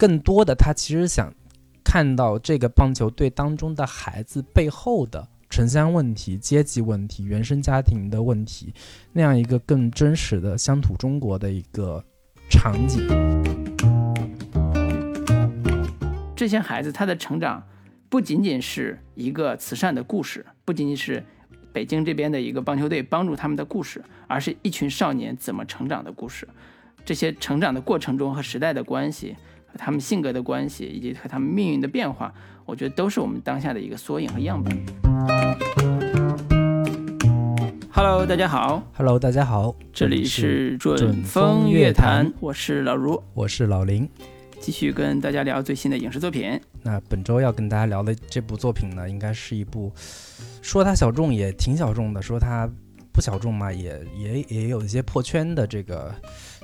更多的他其实想看到这个棒球队当中的孩子背后的城乡问题、阶级问题、原生家庭的问题，那样一个更真实的乡土中国的一个场景。这些孩子他的成长不仅仅是一个慈善的故事，不仅仅是北京这边的一个棒球队帮助他们的故事，而是一群少年怎么成长的故事。这些成长的过程中和时代的关系。和他们性格的关系，以及和他们命运的变化，我觉得都是我们当下的一个缩影和样本。Hello，大家好。Hello，大家好。这里是准风乐坛，我是老如，我是老林，继续跟大家聊最新的影视作品。那本周要跟大家聊的这部作品呢，应该是一部说它小众也挺小众的，说它不小众嘛，也也也有一些破圈的这个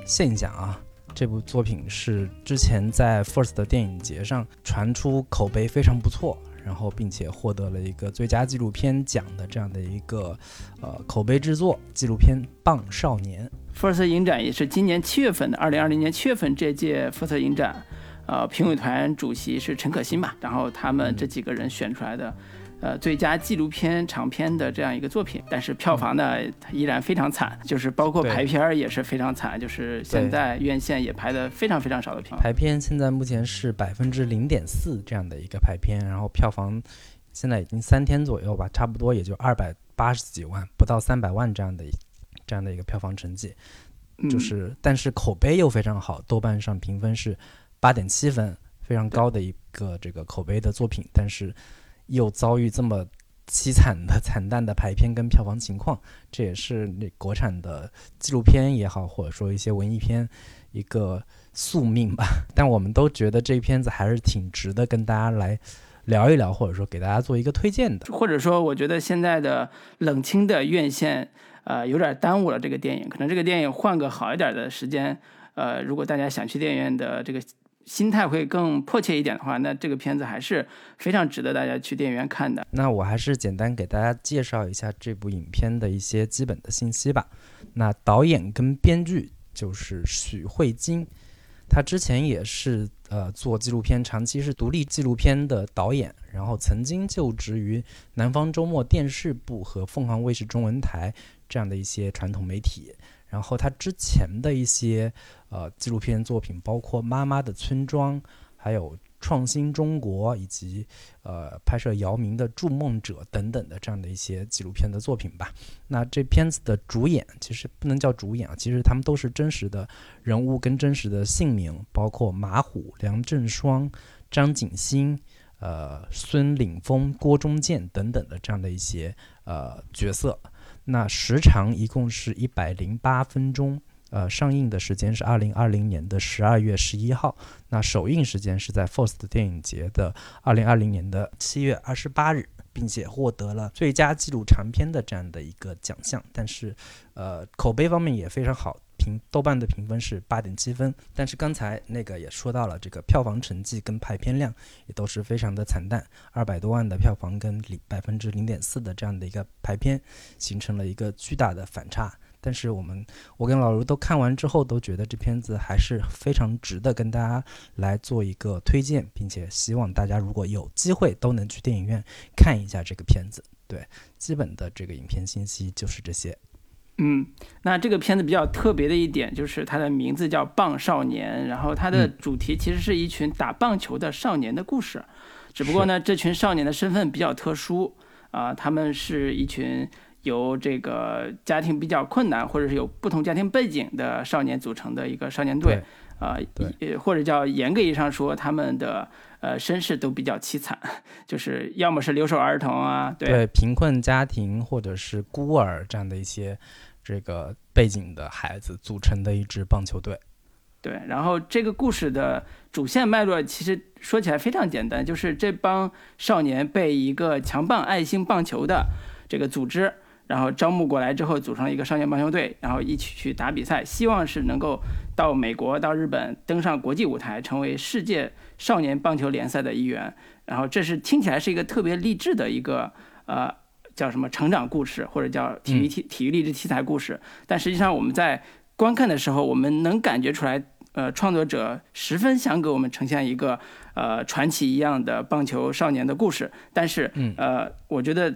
现象啊。这部作品是之前在 First 的电影节上传出口碑非常不错，然后并且获得了一个最佳纪录片奖的这样的一个呃口碑制作纪录片《棒少年》。First 影展也是今年七月份的，二零二零年七月份这届 First 影展，呃，评委团主席是陈可辛吧，然后他们这几个人选出来的。呃，最佳纪录片长片的这样一个作品，但是票房呢依然非常惨，就是包括排片儿也是非常惨，就是现在院线也排的非常非常少的片。排片现在目前是百分之零点四这样的一个排片，然后票房现在已经三天左右吧，差不多也就二百八十几万，不到三百万这样的这样的一个票房成绩，就是但是口碑又非常好，豆瓣上评分是八点七分，非常高的一个这个口碑的作品，但是。又遭遇这么凄惨的惨淡的排片跟票房情况，这也是那国产的纪录片也好，或者说一些文艺片一个宿命吧。但我们都觉得这片子还是挺值得跟大家来聊一聊，或者说给大家做一个推荐的。或者说，我觉得现在的冷清的院线，呃，有点耽误了这个电影。可能这个电影换个好一点的时间，呃，如果大家想去电影院的这个。心态会更迫切一点的话，那这个片子还是非常值得大家去电影院看的。那我还是简单给大家介绍一下这部影片的一些基本的信息吧。那导演跟编剧就是许慧金，他之前也是呃做纪录片，长期是独立纪录片的导演，然后曾经就职于南方周末电视部和凤凰卫视中文台这样的一些传统媒体。然后他之前的一些呃纪录片作品，包括《妈妈的村庄》，还有《创新中国》，以及呃拍摄姚明的《筑梦者》等等的这样的一些纪录片的作品吧。那这片子的主演其实不能叫主演啊，其实他们都是真实的人物跟真实的姓名，包括马虎、梁振双、张景新、呃孙岭峰、郭中建等等的这样的一些呃角色。那时长一共是一百零八分钟，呃，上映的时间是二零二零年的十二月十一号，那首映时间是在 FIRST 电影节的二零二零年的七月二十八日，并且获得了最佳纪录长片的这样的一个奖项，但是，呃，口碑方面也非常好。评豆瓣的评分是八点七分，但是刚才那个也说到了，这个票房成绩跟排片量也都是非常的惨淡，二百多万的票房跟零百分之零点四的这样的一个排片，形成了一个巨大的反差。但是我们我跟老卢都看完之后，都觉得这片子还是非常值得跟大家来做一个推荐，并且希望大家如果有机会都能去电影院看一下这个片子。对，基本的这个影片信息就是这些。嗯，那这个片子比较特别的一点就是它的名字叫《棒少年》，然后它的主题其实是一群打棒球的少年的故事，只不过呢，这群少年的身份比较特殊啊，他们是一群由这个家庭比较困难或者是有不同家庭背景的少年组成的一个少年队啊，或者叫严格意义上说，他们的呃身世都比较凄惨，就是要么是留守儿童啊，对，贫困家庭或者是孤儿这样的一些。这个背景的孩子组成的一支棒球队，对。然后这个故事的主线脉络其实说起来非常简单，就是这帮少年被一个强棒爱心棒球的这个组织，然后招募过来之后，组成了一个少年棒球队，然后一起去打比赛，希望是能够到美国、到日本登上国际舞台，成为世界少年棒球联赛的一员。然后这是听起来是一个特别励志的一个呃。叫什么成长故事，或者叫体育体体育励志题材故事？但实际上我们在观看的时候，我们能感觉出来呃创作者十分想给我们呈现一个呃传奇一样的棒球少年的故事，但是呃，我觉得。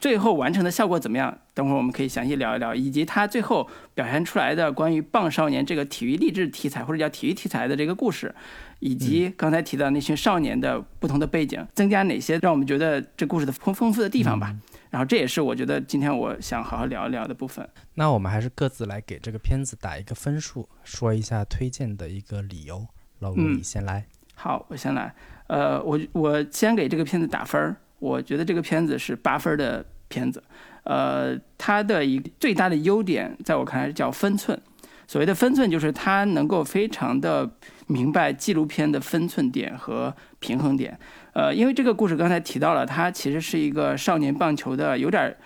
最后完成的效果怎么样？等会儿我们可以详细聊一聊，以及他最后表现出来的关于棒少年这个体育励志题材或者叫体育题材的这个故事，以及刚才提到那群少年的不同的背景，增加哪些让我们觉得这故事的丰丰富的地方吧。然后这也是我觉得今天我想好好聊一聊的部分。那我们还是各自来给这个片子打一个分数，说一下推荐的一个理由。老吴，你先来。好，我先来。呃，我我先给这个片子打分儿。我觉得这个片子是八分的片子，呃，它的一最大的优点，在我看来叫分寸。所谓的分寸，就是它能够非常的明白纪录片的分寸点和平衡点。呃，因为这个故事刚才提到了，它其实是一个少年棒球的，有点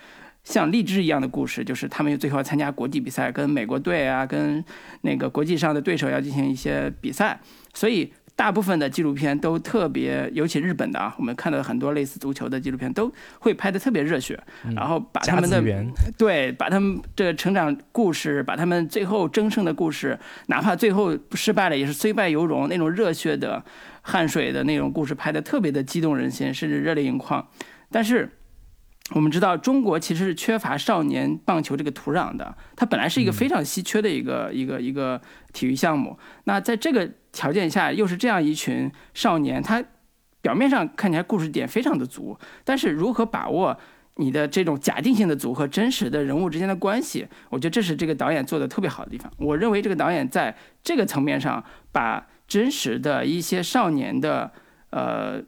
像励志一样的故事，就是他们最后要参加国际比赛，跟美国队啊，跟那个国际上的对手要进行一些比赛，所以。大部分的纪录片都特别，尤其日本的啊，我们看到很多类似足球的纪录片都会拍的特别热血，然后把他们的对，把他们这成长故事，把他们最后争胜的故事，哪怕最后失败了，也是虽败犹荣那种热血的汗水的那种故事拍的特别的激动人心，甚至热泪盈眶。但是。我们知道中国其实是缺乏少年棒球这个土壤的，它本来是一个非常稀缺的一个一个一个体育项目。那在这个条件下，又是这样一群少年，他表面上看起来故事点非常的足，但是如何把握你的这种假定性的组合真实的人物之间的关系，我觉得这是这个导演做的特别好的地方。我认为这个导演在这个层面上，把真实的一些少年的，呃。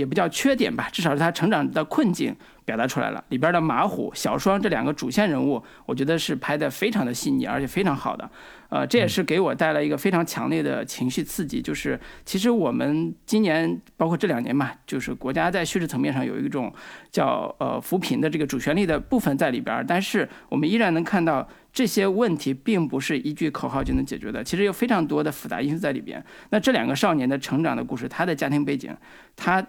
也不叫缺点吧，至少是他成长的困境表达出来了。里边的马虎、小双这两个主线人物，我觉得是拍的非常的细腻，而且非常好的。呃，这也是给我带来一个非常强烈的情绪刺激。就是其实我们今年，包括这两年嘛，就是国家在叙事层面上有一种叫呃扶贫的这个主旋律的部分在里边，但是我们依然能看到这些问题并不是一句口号就能解决的，其实有非常多的复杂因素在里边。那这两个少年的成长的故事，他的家庭背景，他。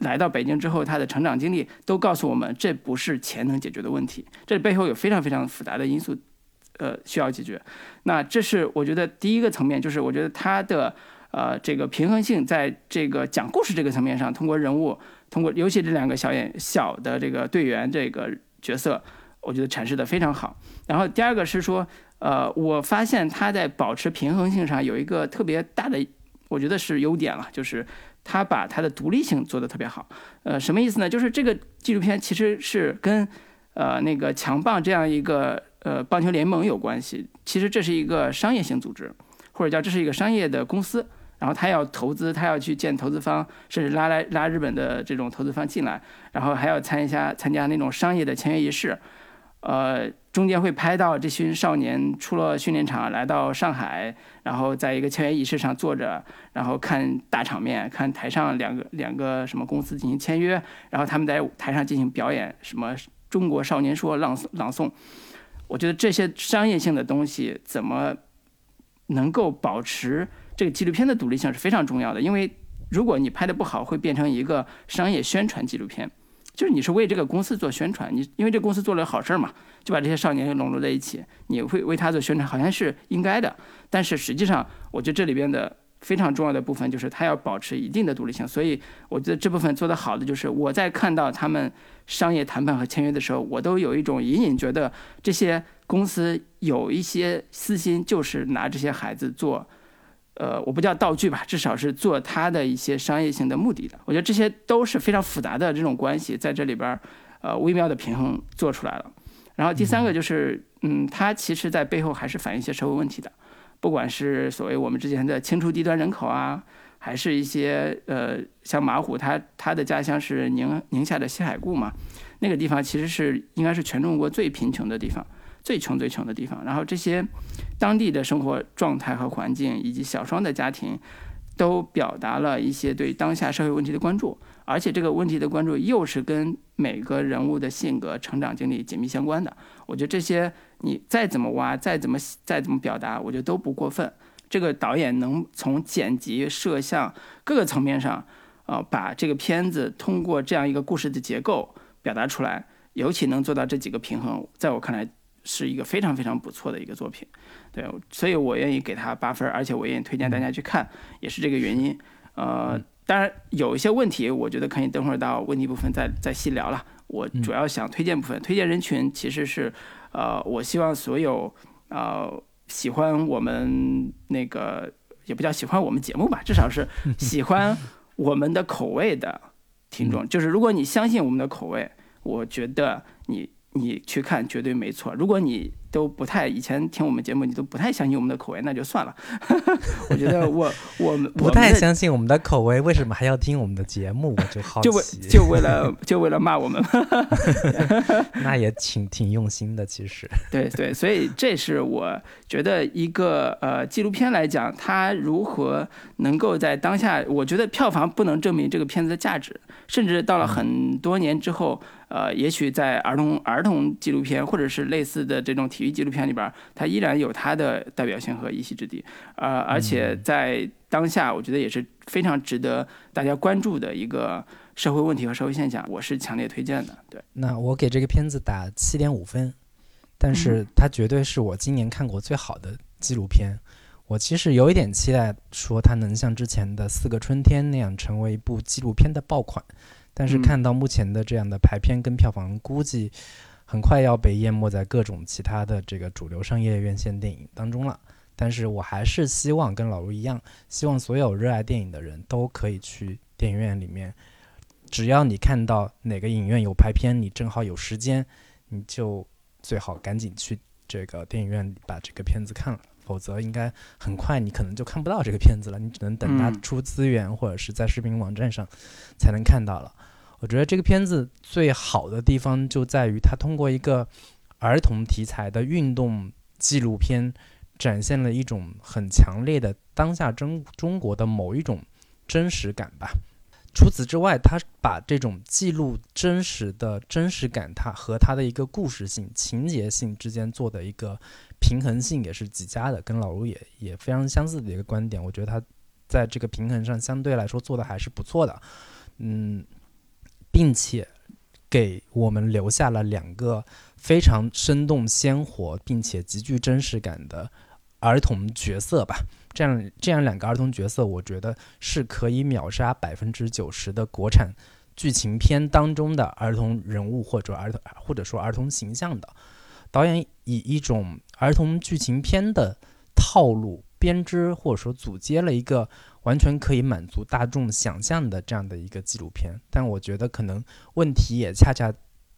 来到北京之后，他的成长经历都告诉我们，这不是钱能解决的问题，这背后有非常非常复杂的因素，呃，需要解决。那这是我觉得第一个层面，就是我觉得他的呃这个平衡性，在这个讲故事这个层面上，通过人物，通过尤其这两个小演小的这个队员这个角色，我觉得阐释的非常好。然后第二个是说，呃，我发现他在保持平衡性上有一个特别大的，我觉得是优点了，就是。他把他的独立性做得特别好，呃，什么意思呢？就是这个纪录片其实是跟，呃，那个强棒这样一个呃棒球联盟有关系。其实这是一个商业性组织，或者叫这是一个商业的公司。然后他要投资，他要去见投资方，甚至拉来拉日本的这种投资方进来，然后还要参一下参加那种商业的签约仪式。呃，中间会拍到这群少年出了训练场，来到上海，然后在一个签约仪式上坐着，然后看大场面，看台上两个两个什么公司进行签约，然后他们在台上进行表演，什么中国少年说朗诵朗诵。我觉得这些商业性的东西怎么能够保持这个纪录片的独立性是非常重要的，因为如果你拍的不好，会变成一个商业宣传纪录片。就是你是为这个公司做宣传，你因为这公司做了好事儿嘛，就把这些少年笼络在一起，你会为他做宣传，好像是应该的。但是实际上，我觉得这里边的非常重要的部分就是他要保持一定的独立性。所以我觉得这部分做得好的就是我在看到他们商业谈判和签约的时候，我都有一种隐隐觉得这些公司有一些私心，就是拿这些孩子做。呃，我不叫道具吧，至少是做他的一些商业性的目的的。我觉得这些都是非常复杂的这种关系，在这里边儿，呃，微妙的平衡做出来了。然后第三个就是，嗯，他其实在背后还是反映一些社会问题的，不管是所谓我们之前的清除低端人口啊，还是一些呃，像马虎他他的家乡是宁宁夏的西海固嘛，那个地方其实是应该是全中国最贫穷的地方。最穷最穷的地方，然后这些当地的生活状态和环境，以及小双的家庭，都表达了一些对当下社会问题的关注，而且这个问题的关注又是跟每个人物的性格、成长经历紧密相关的。我觉得这些你再怎么挖，再怎么再怎么表达，我觉得都不过分。这个导演能从剪辑、摄像各个层面上，呃，把这个片子通过这样一个故事的结构表达出来，尤其能做到这几个平衡，在我看来。是一个非常非常不错的一个作品，对，所以我愿意给他八分，而且我愿意推荐大家去看，也是这个原因。呃，当然有一些问题，我觉得可以等会儿到问题部分再再细聊了。我主要想推荐部分，推荐人群其实是，呃，我希望所有呃喜欢我们那个也不叫喜欢我们节目吧，至少是 喜欢我们的口味的听众。就是如果你相信我们的口味，我觉得你。你去看绝对没错。如果你都不太以前听我们节目，你都不太相信我们的口味，那就算了。我觉得 我我们不太相信我们的口味，为什么还要听我们的节目？我就好奇，就为就为了就为了骂我们。那也挺挺用心的，其实。对对，所以这是我觉得一个呃纪录片来讲，它如何能够在当下，我觉得票房不能证明这个片子的价值，甚至到了很多年之后。呃，也许在儿童儿童纪录片或者是类似的这种体育纪录片里边，它依然有它的代表性和一席之地。呃，而且在当下，我觉得也是非常值得大家关注的一个社会问题和社会现象，我是强烈推荐的。对，那我给这个片子打七点五分，但是它绝对是我今年看过最好的纪录片。我其实有一点期待，说它能像之前的《四个春天》那样成为一部纪录片的爆款。但是看到目前的这样的排片跟票房，估计很快要被淹没在各种其他的这个主流商业院线电影当中了。但是我还是希望跟老卢一样，希望所有热爱电影的人都可以去电影院里面。只要你看到哪个影院有排片，你正好有时间，你就最好赶紧去这个电影院把这个片子看了。否则，应该很快你可能就看不到这个片子了。你只能等它出资源或者是在视频网站上才能看到了。我觉得这个片子最好的地方就在于它通过一个儿童题材的运动纪录片，展现了一种很强烈的当下中中国的某一种真实感吧。除此之外，他把这种记录真实的真实感，它和它的一个故事性、情节性之间做的一个平衡性也是极佳的，跟老卢也也非常相似的一个观点。我觉得他在这个平衡上相对来说做的还是不错的，嗯，并且给我们留下了两个非常生动鲜活并且极具真实感的儿童角色吧。这样这样两个儿童角色，我觉得是可以秒杀百分之九十的国产剧情片当中的儿童人物或者儿童或者说儿童形象的。导演以一种儿童剧情片的套路编织或者说组接了一个完全可以满足大众想象的这样的一个纪录片。但我觉得可能问题也恰恰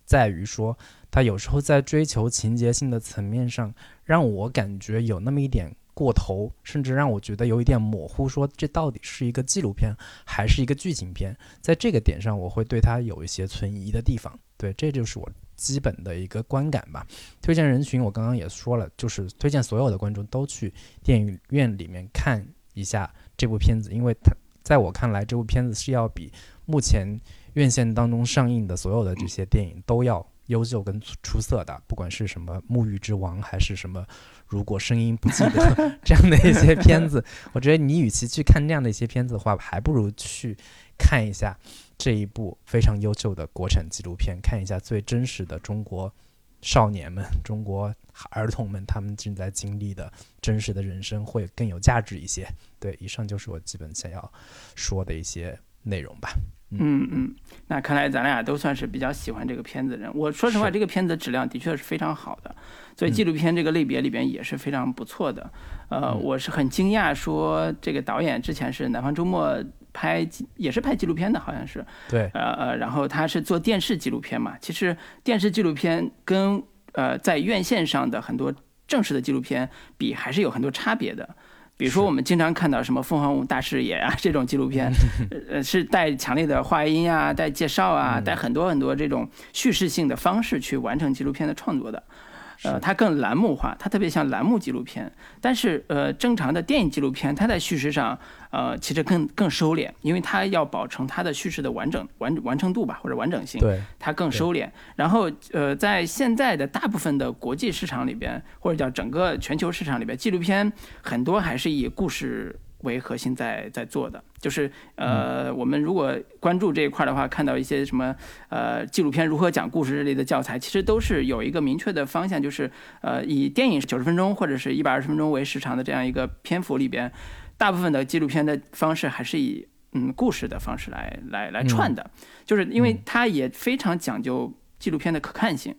在于说，他有时候在追求情节性的层面上，让我感觉有那么一点。过头，甚至让我觉得有一点模糊，说这到底是一个纪录片还是一个剧情片？在这个点上，我会对它有一些存疑的地方。对，这就是我基本的一个观感吧。推荐人群，我刚刚也说了，就是推荐所有的观众都去电影院里面看一下这部片子，因为它在我看来，这部片子是要比目前院线当中上映的所有的这些电影都要优秀跟出色的，不管是什么《沐浴之王》还是什么。如果声音不记得 这样的一些片子，我觉得你与其去看那样的一些片子的话，还不如去看一下这一部非常优秀的国产纪录片，看一下最真实的中国少年们、中国儿童们他们正在经历的真实的人生，会更有价值一些。对，以上就是我基本想要说的一些内容吧。嗯嗯，那看来咱俩都算是比较喜欢这个片子的人。我说实话，这个片子质量的确是非常好的，所以纪录片这个类别里边也是非常不错的。呃，我是很惊讶，说这个导演之前是南方周末拍，也是拍纪录片的，好像是。对。呃呃，然后他是做电视纪录片嘛。其实电视纪录片跟呃在院线上的很多正式的纪录片比，还是有很多差别的。比如说，我们经常看到什么《凤凰舞大视野》啊这种纪录片，呃，是带强烈的话音啊，带介绍啊，带很多很多这种叙事性的方式去完成纪录片的创作的。呃，它更栏目化，它特别像栏目纪录片。但是，呃，正常的电影纪录片，它在叙事上，呃，其实更更收敛，因为它要保证它的叙事的完整完完成度吧，或者完整性。对，它更收敛。然后，呃，在现在的大部分的国际市场里边，或者叫整个全球市场里边，纪录片很多还是以故事为核心在在做的，就是呃，我们如果关注这一块的话，看到一些什么呃纪录片如何讲故事之类的教材，其实都是有一个明确的方向，就是呃以电影九十分钟或者是一百二十分钟为时长的这样一个篇幅里边，大部分的纪录片的方式还是以嗯故事的方式来来来串的，就是因为它也非常讲究纪录片的可看性。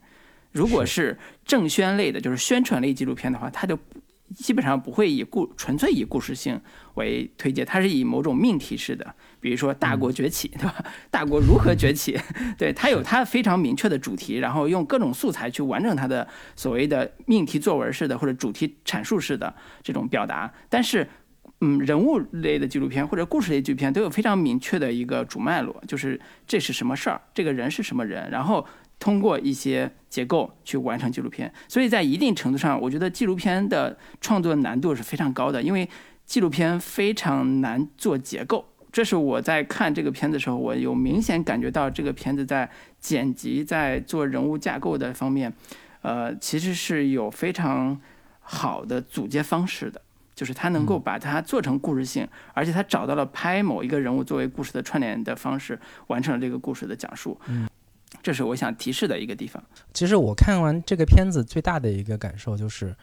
如果是正宣类的，就是宣传类纪录片的话，它就。基本上不会以故纯粹以故事性为推荐，它是以某种命题式的，比如说大国崛起，对吧？大国如何崛起？对，它有它非常明确的主题，然后用各种素材去完整它的所谓的命题作文式的或者主题阐述式的这种表达。但是，嗯，人物类的纪录片或者故事类纪录片都有非常明确的一个主脉络，就是这是什么事儿，这个人是什么人，然后。通过一些结构去完成纪录片，所以在一定程度上，我觉得纪录片的创作难度是非常高的，因为纪录片非常难做结构。这是我在看这个片子的时候，我有明显感觉到这个片子在剪辑、在做人物架构的方面，呃，其实是有非常好的组接方式的，就是他能够把它做成故事性，而且他找到了拍某一个人物作为故事的串联的方式，完成了这个故事的讲述。这是我想提示的一个地方。其实我看完这个片子最大的一个感受就是，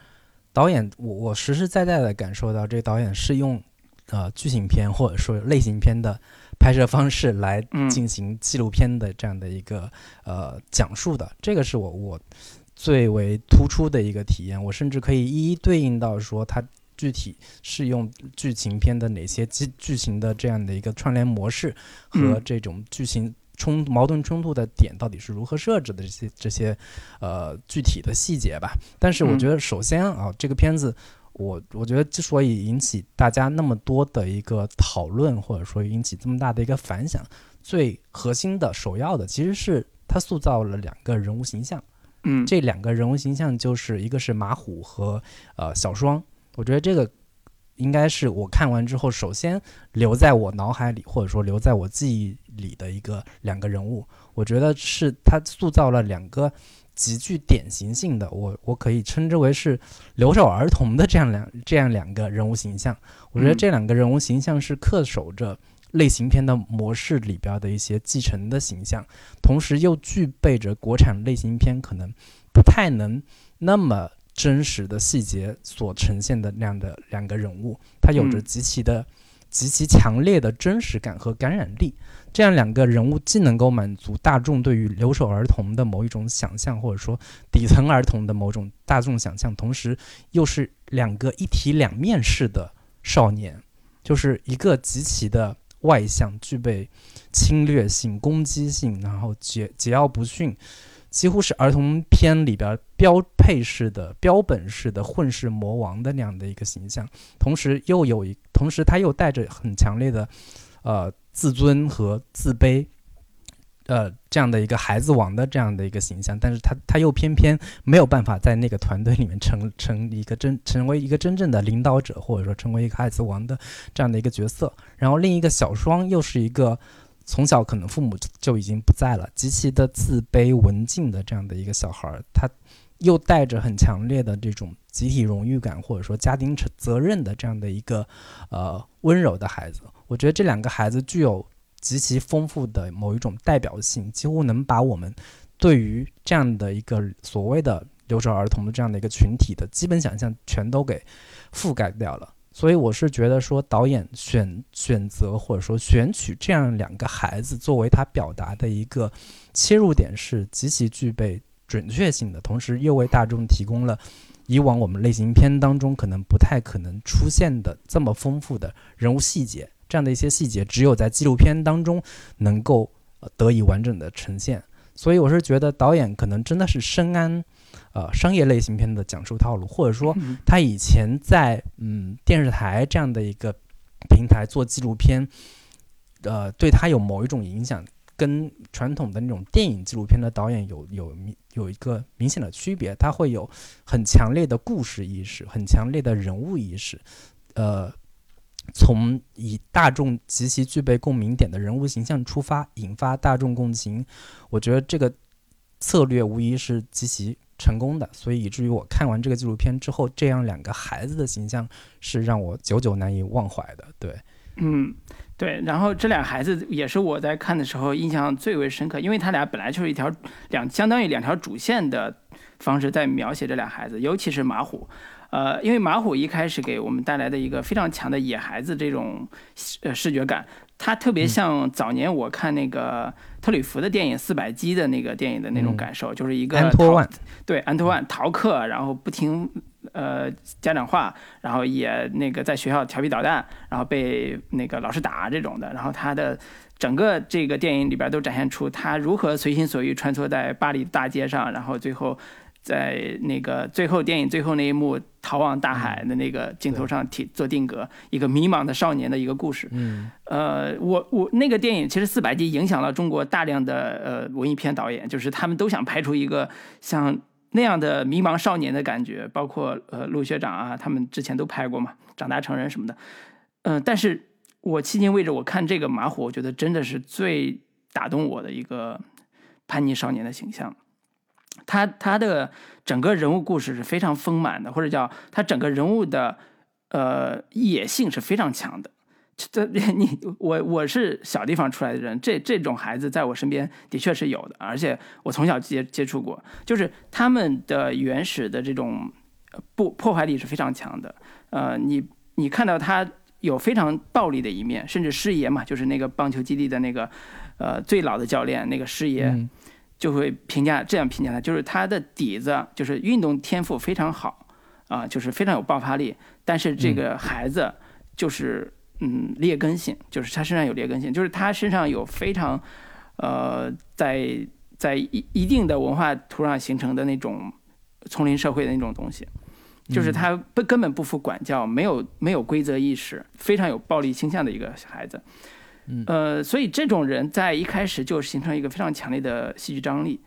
导演我我实实在在的感受到，这个导演是用呃剧情片或者说类型片的拍摄方式来进行纪录片的这样的一个呃讲述的。这个是我我最为突出的一个体验。我甚至可以一一对应到说，它具体是用剧情片的哪些剧剧情的这样的一个串联模式和这种剧情。冲矛盾冲突的点到底是如何设置的？这些这些，呃，具体的细节吧。但是我觉得，首先啊，这个片子，我我觉得之所以引起大家那么多的一个讨论，或者说引起这么大的一个反响，最核心的、首要的，其实是他塑造了两个人物形象。嗯，这两个人物形象就是一个是马虎和呃小双。我觉得这个。应该是我看完之后，首先留在我脑海里，或者说留在我记忆里的一个两个人物。我觉得是他塑造了两个极具典型性的，我我可以称之为是留守儿童的这样两这样两个人物形象。我觉得这两个人物形象是恪守着类型片的模式里边的一些继承的形象，同时又具备着国产类型片可能不太能那么。真实的细节所呈现的那样的两个人物，他有着极其的、极其强烈的真实感和感染力。这样两个人物既能够满足大众对于留守儿童的某一种想象，或者说底层儿童的某种大众想象，同时又是两个一体两面式的少年，就是一个极其的外向，具备侵略性、攻击性，然后桀桀骜不驯。几乎是儿童片里边标配式的、标本式的混世魔王的那样的一个形象，同时又有一，同时他又带着很强烈的，呃，自尊和自卑，呃，这样的一个孩子王的这样的一个形象，但是他他又偏偏没有办法在那个团队里面成 成一个真成为一个真正的领导者，或者说成为一个孩子王的这样的一个角色。然后另一个小双又是一个。从小可能父母就已经不在了，极其的自卑文静的这样的一个小孩儿，他又带着很强烈的这种集体荣誉感，或者说家庭责责任的这样的一个呃温柔的孩子。我觉得这两个孩子具有极其丰富的某一种代表性，几乎能把我们对于这样的一个所谓的留守儿童的这样的一个群体的基本想象全都给覆盖掉了。所以我是觉得说，导演选选择或者说选取这样两个孩子作为他表达的一个切入点是极其具备准确性的，同时又为大众提供了以往我们类型片当中可能不太可能出现的这么丰富的人物细节。这样的一些细节，只有在纪录片当中能够得以完整的呈现。所以我是觉得导演可能真的是深谙。呃，商业类型片的讲述套路，或者说他以前在嗯电视台这样的一个平台做纪录片，呃，对他有某一种影响，跟传统的那种电影纪录片的导演有有明有一个明显的区别。他会有很强烈的故事意识，很强烈的人物意识，呃，从以大众极其具备共鸣点的人物形象出发，引发大众共情。我觉得这个策略无疑是极其。成功的，所以以至于我看完这个纪录片之后，这样两个孩子的形象是让我久久难以忘怀的。对，嗯，对。然后这俩孩子也是我在看的时候印象最为深刻，因为他俩本来就是一条两相当于两条主线的方式在描写这俩孩子，尤其是马虎。呃，因为马虎一开始给我们带来的一个非常强的野孩子这种呃视觉感，他特别像早年我看那个特吕弗的电影《四百击》的那个电影的那种感受，就是一个安托万，对安托万逃课，然后不听呃家长话，然后也那个在学校调皮捣蛋，然后被那个老师打这种的，然后他的整个这个电影里边都展现出他如何随心所欲穿梭在巴黎大街上，然后最后。在那个最后电影最后那一幕逃往大海的那个镜头上提做定格，一个迷茫的少年的一个故事。嗯，呃，我我那个电影其实四百集影响了中国大量的呃文艺片导演，就是他们都想拍出一个像那样的迷茫少年的感觉，包括呃陆学长啊，他们之前都拍过嘛，长大成人什么的。嗯，但是我迄今为止我看这个马虎，我觉得真的是最打动我的一个叛逆少年的形象。他他的整个人物故事是非常丰满的，或者叫他整个人物的呃野性是非常强的。这 你我我是小地方出来的人，这这种孩子在我身边的确是有的，而且我从小接接触过，就是他们的原始的这种不破坏力是非常强的。呃，你你看到他有非常暴力的一面，甚至师爷嘛，就是那个棒球基地的那个呃最老的教练那个师爷。就会评价这样评价他，就是他的底子就是运动天赋非常好，啊，就是非常有爆发力。但是这个孩子就是嗯劣根性，就是他身上有劣根性，就是他身上有非常呃在在一一定的文化土壤形成的那种丛林社会的那种东西，就是他不根本不服管教，没有没有规则意识，非常有暴力倾向的一个孩子。呃，所以这种人在一开始就形成一个非常强烈的戏剧张力。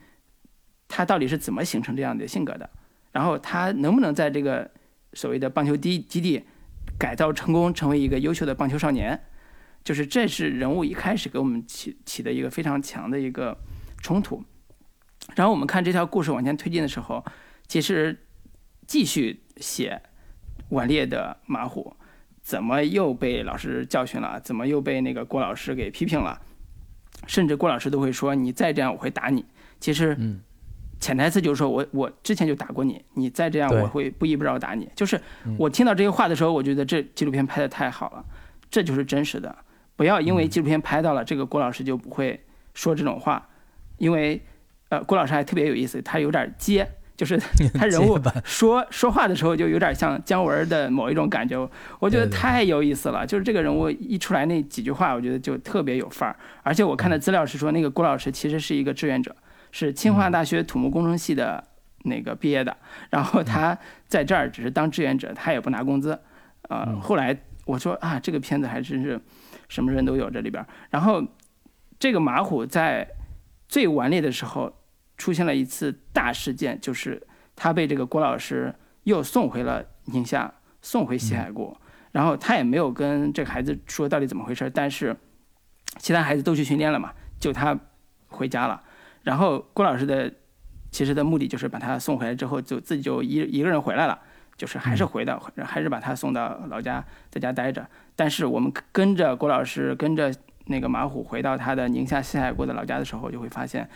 他到底是怎么形成这样的性格的？然后他能不能在这个所谓的棒球基基地改造成功，成为一个优秀的棒球少年？就是这是人物一开始给我们起起的一个非常强的一个冲突。然后我们看这条故事往前推进的时候，其实继续写顽劣的马虎。怎么又被老师教训了？怎么又被那个郭老师给批评了？甚至郭老师都会说：“你再这样，我会打你。”其实，潜台词就是说我我之前就打过你，你再这样，我会不依不饶打你。就是我听到这些话的时候，我觉得这纪录片拍的太好了，这就是真实的。不要因为纪录片拍到了这个郭老师就不会说这种话，因为呃，郭老师还特别有意思，他有点接。就是 他人物说说话的时候，就有点像姜文的某一种感觉，我觉得太有意思了。就是这个人物一出来那几句话，我觉得就特别有范儿。而且我看的资料是说，那个郭老师其实是一个志愿者，是清华大学土木工程系的那个毕业的。然后他在这儿只是当志愿者，他也不拿工资。呃，后来我说啊，这个片子还真是什么人都有这里边。然后这个马虎在最顽劣的时候。出现了一次大事件，就是他被这个郭老师又送回了宁夏，送回西海固，然后他也没有跟这个孩子说到底怎么回事，但是其他孩子都去训练了嘛，就他回家了。然后郭老师的其实的目的就是把他送回来之后，就自己就一一个人回来了，就是还是回到，还是把他送到老家，在家待着。但是我们跟着郭老师，跟着那个马虎回到他的宁夏西海固的老家的时候，就会发现。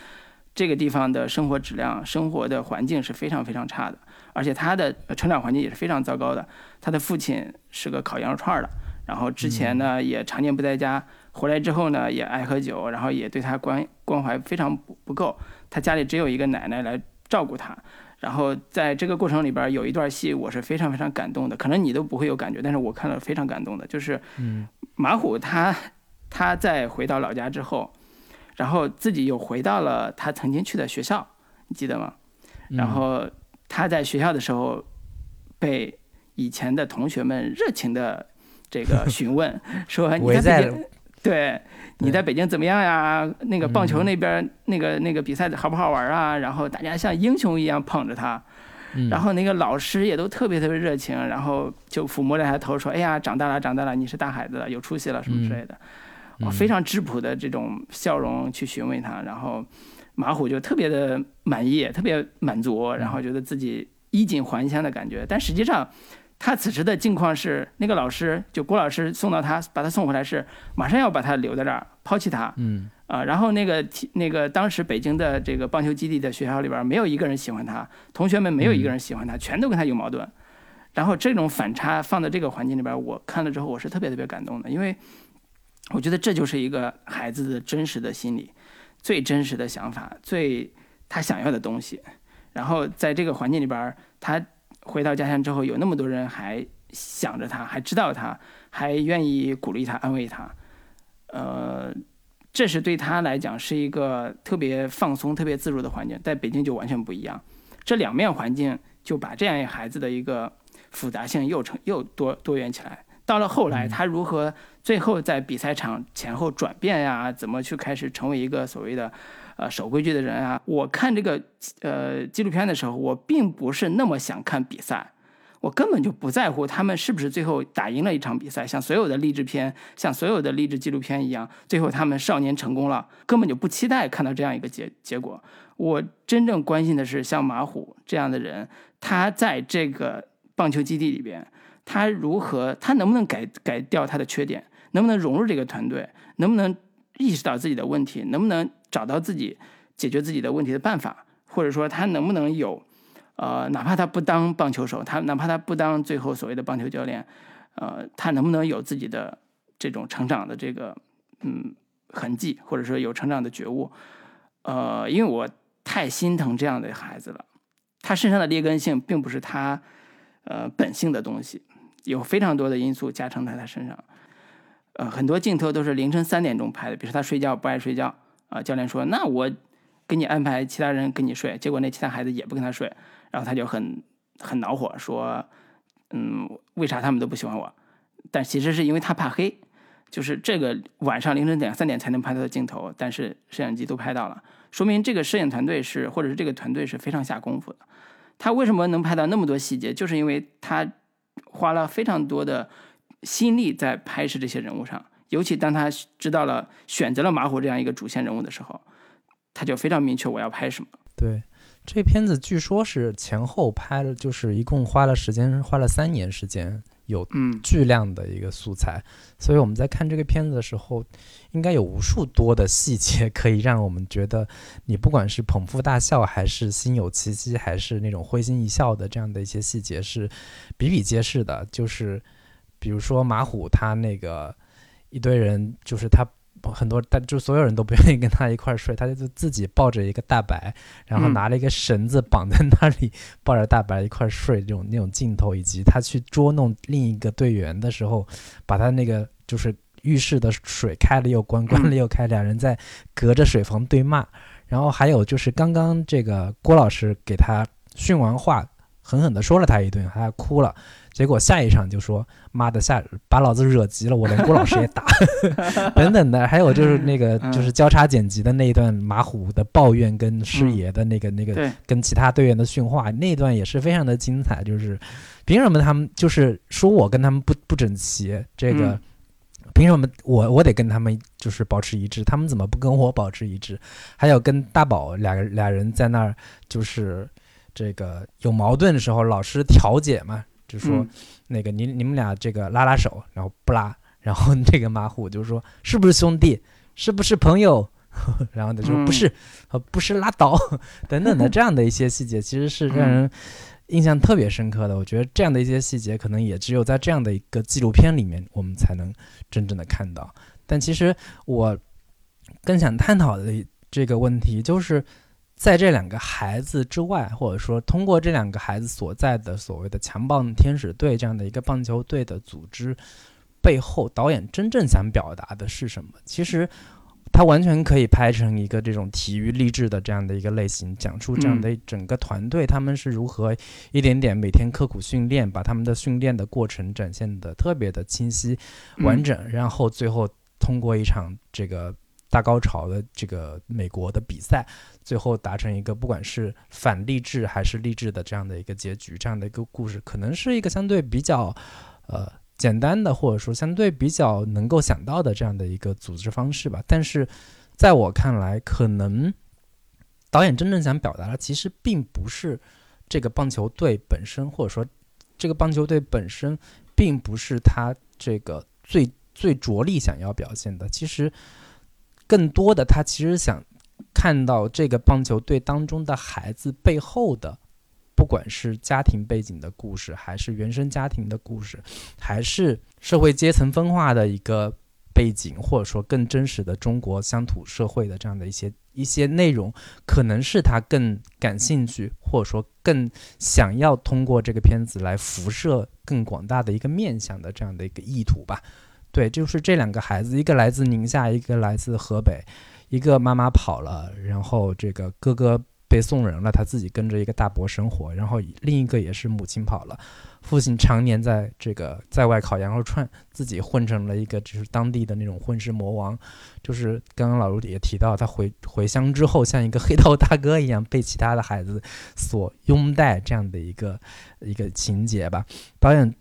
这个地方的生活质量、生活的环境是非常非常差的，而且他的成长环境也是非常糟糕的。他的父亲是个烤羊肉串的，然后之前呢也常年不在家，回来之后呢也爱喝酒，然后也对他关关怀非常不不够。他家里只有一个奶奶来照顾他。然后在这个过程里边有一段戏我是非常非常感动的，可能你都不会有感觉，但是我看了非常感动的，就是马虎他他在回到老家之后。然后自己又回到了他曾经去的学校，你记得吗？然后他在学校的时候，被以前的同学们热情的这个询问，说你在北京，对，你在北京怎么样呀？那个棒球那边那个那个比赛好不好玩啊？然后大家像英雄一样捧着他，然后那个老师也都特别特别热情，然后就抚摸着他头说：“哎呀，长大了，长大了，你是大孩子了，有出息了，什么之类的。”非常质朴的这种笑容去询问他，然后，马虎就特别的满意，特别满足，然后觉得自己衣锦还乡的感觉。但实际上，他此时的境况是，那个老师就郭老师送到他，把他送回来是马上要把他留在这儿，抛弃他。嗯啊，然后那个那个当时北京的这个棒球基地的学校里边，没有一个人喜欢他，同学们没有一个人喜欢他，全都跟他有矛盾。然后这种反差放在这个环境里边，我看了之后，我是特别特别感动的，因为我觉得这就是一个孩子的真实的心理，最真实的想法，最他想要的东西。然后在这个环境里边，他回到家乡之后，有那么多人还想着他，还知道他，还愿意鼓励他、安慰他，呃。这是对他来讲是一个特别放松、特别自如的环境，在北京就完全不一样。这两面环境就把这样一孩子的一个复杂性又成又多多元起来。到了后来，他如何最后在比赛场前后转变呀？怎么去开始成为一个所谓的呃守规矩的人啊？我看这个呃纪录片的时候，我并不是那么想看比赛。我根本就不在乎他们是不是最后打赢了一场比赛，像所有的励志片，像所有的励志纪录片一样，最后他们少年成功了，根本就不期待看到这样一个结结果。我真正关心的是像马虎这样的人，他在这个棒球基地里边，他如何，他能不能改改掉他的缺点，能不能融入这个团队，能不能意识到自己的问题，能不能找到自己解决自己的问题的办法，或者说他能不能有。呃，哪怕他不当棒球手，他哪怕他不当最后所谓的棒球教练，呃，他能不能有自己的这种成长的这个嗯痕迹，或者说有成长的觉悟？呃，因为我太心疼这样的孩子了，他身上的劣根性并不是他呃本性的东西，有非常多的因素加成在他身上。呃，很多镜头都是凌晨三点钟拍的，比如说他睡觉不爱睡觉啊，教练说那我给你安排其他人跟你睡，结果那其他孩子也不跟他睡。然后他就很很恼火，说：“嗯，为啥他们都不喜欢我？但其实是因为他怕黑，就是这个晚上凌晨两三点才能拍到的镜头，但是摄像机都拍到了，说明这个摄影团队是，或者是这个团队是非常下功夫的。他为什么能拍到那么多细节？就是因为他花了非常多的心力在拍摄这些人物上，尤其当他知道了选择了马虎这样一个主线人物的时候，他就非常明确我要拍什么。对。这片子据说是前后拍了，就是一共花了时间，花了三年时间，有巨量的一个素材。所以我们在看这个片子的时候，应该有无数多的细节可以让我们觉得，你不管是捧腹大笑，还是心有戚戚，还是那种会心一笑的这样的一些细节是比比皆是的。就是比如说马虎他那个一堆人，就是他。很多，他就所有人都不愿意跟他一块睡，他就自己抱着一个大白，然后拿了一个绳子绑在那里，抱着大白一块睡，这种那种镜头，以及他去捉弄另一个队员的时候，把他那个就是浴室的水开了又关，关了又开，两人在隔着水房对骂，然后还有就是刚刚这个郭老师给他训完话，狠狠地说了他一顿，他哭了。结果下一场就说妈的下把老子惹急了，我连郭老师也打，等等的，还有就是那个就是交叉剪辑的那一段马虎的抱怨跟师爷的那个那个跟其他队员的训话那段也是非常的精彩，就是凭什么他们就是说我跟他们不不整齐，这个凭什么我我得跟他们就是保持一致，他们怎么不跟我保持一致？还有跟大宝俩俩人在那儿就是这个有矛盾的时候，老师调解嘛。就说那个你你们俩这个拉拉手，然后不拉，然后这个马虎就说是不是兄弟，是不是朋友，然后他说不是，不是拉倒 等等的这样的一些细节，其实是让人印象特别深刻的。我觉得这样的一些细节，可能也只有在这样的一个纪录片里面，我们才能真正的看到。但其实我更想探讨的这个问题就是。在这两个孩子之外，或者说通过这两个孩子所在的所谓的强棒天使队这样的一个棒球队的组织背后，导演真正想表达的是什么？其实他完全可以拍成一个这种体育励志的这样的一个类型，讲出这样的整个团队他们是如何一点点每天刻苦训练，把他们的训练的过程展现的特别的清晰完整，然后最后通过一场这个。大高潮的这个美国的比赛，最后达成一个不管是反励志还是励志的这样的一个结局，这样的一个故事，可能是一个相对比较呃简单的，或者说相对比较能够想到的这样的一个组织方式吧。但是在我看来，可能导演真正想表达的，其实并不是这个棒球队本身，或者说这个棒球队本身，并不是他这个最最着力想要表现的。其实更多的，他其实想看到这个棒球队当中的孩子背后的，不管是家庭背景的故事，还是原生家庭的故事，还是社会阶层分化的一个。背景，或者说更真实的中国乡土社会的这样的一些一些内容，可能是他更感兴趣，或者说更想要通过这个片子来辐射更广大的一个面向的这样的一个意图吧。对，就是这两个孩子，一个来自宁夏，一个来自河北，一个妈妈跑了，然后这个哥哥。被送人了，他自己跟着一个大伯生活，然后另一个也是母亲跑了，父亲常年在这个在外烤羊肉串，自己混成了一个就是当地的那种混世魔王，就是刚刚老卢也提到，他回回乡之后像一个黑道大哥一样被其他的孩子所拥戴这样的一个一个情节吧。导演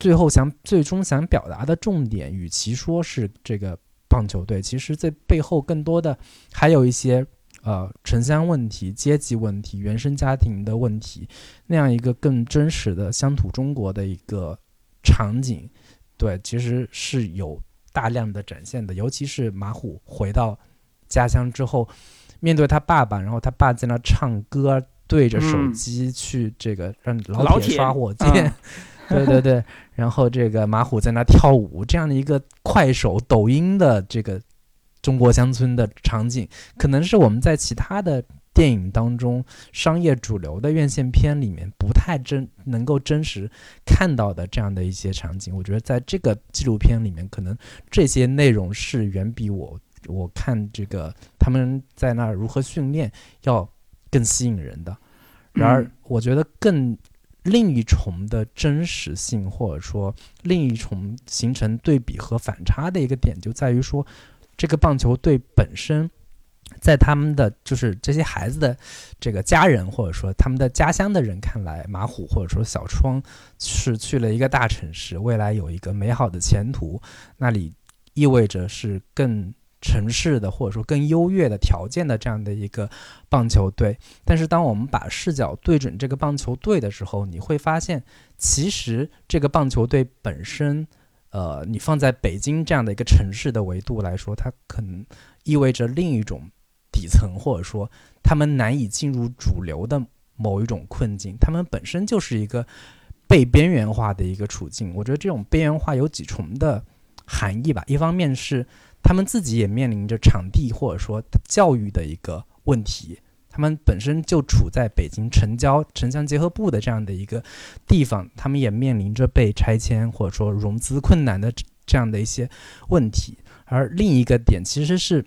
最后想最终想表达的重点，与其说是这个棒球队，其实这背后更多的还有一些。呃，城乡问题、阶级问题、原生家庭的问题，那样一个更真实的乡土中国的一个场景，对，其实是有大量的展现的。尤其是马虎回到家乡之后，面对他爸爸，然后他爸在那唱歌，对着手机去这个让老铁刷火箭，对对对，然后这个马虎在那跳舞，这样的一个快手、抖音的这个。中国乡村的场景，可能是我们在其他的电影当中，商业主流的院线片里面不太真能够真实看到的这样的一些场景。我觉得在这个纪录片里面，可能这些内容是远比我我看这个他们在那如何训练要更吸引人的。然而，我觉得更另一重的真实性，或者说另一重形成对比和反差的一个点，就在于说。这个棒球队本身，在他们的就是这些孩子的这个家人，或者说他们的家乡的人看来，马虎或者说小窗是去了一个大城市，未来有一个美好的前途，那里意味着是更城市的或者说更优越的条件的这样的一个棒球队。但是，当我们把视角对准这个棒球队的时候，你会发现，其实这个棒球队本身。呃，你放在北京这样的一个城市的维度来说，它可能意味着另一种底层，或者说他们难以进入主流的某一种困境。他们本身就是一个被边缘化的一个处境。我觉得这种边缘化有几重的含义吧。一方面是他们自己也面临着场地或者说教育的一个问题。他们本身就处在北京城郊城乡结合部的这样的一个地方，他们也面临着被拆迁或者说融资困难的这样的一些问题。而另一个点其实是，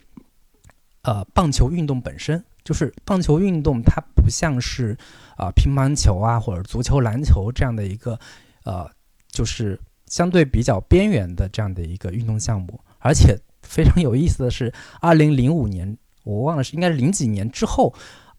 呃，棒球运动本身就是棒球运动，它不像是啊乒乓球啊或者足球、篮球这样的一个呃，就是相对比较边缘的这样的一个运动项目。而且非常有意思的是，二零零五年。我忘了是应该是零几年之后，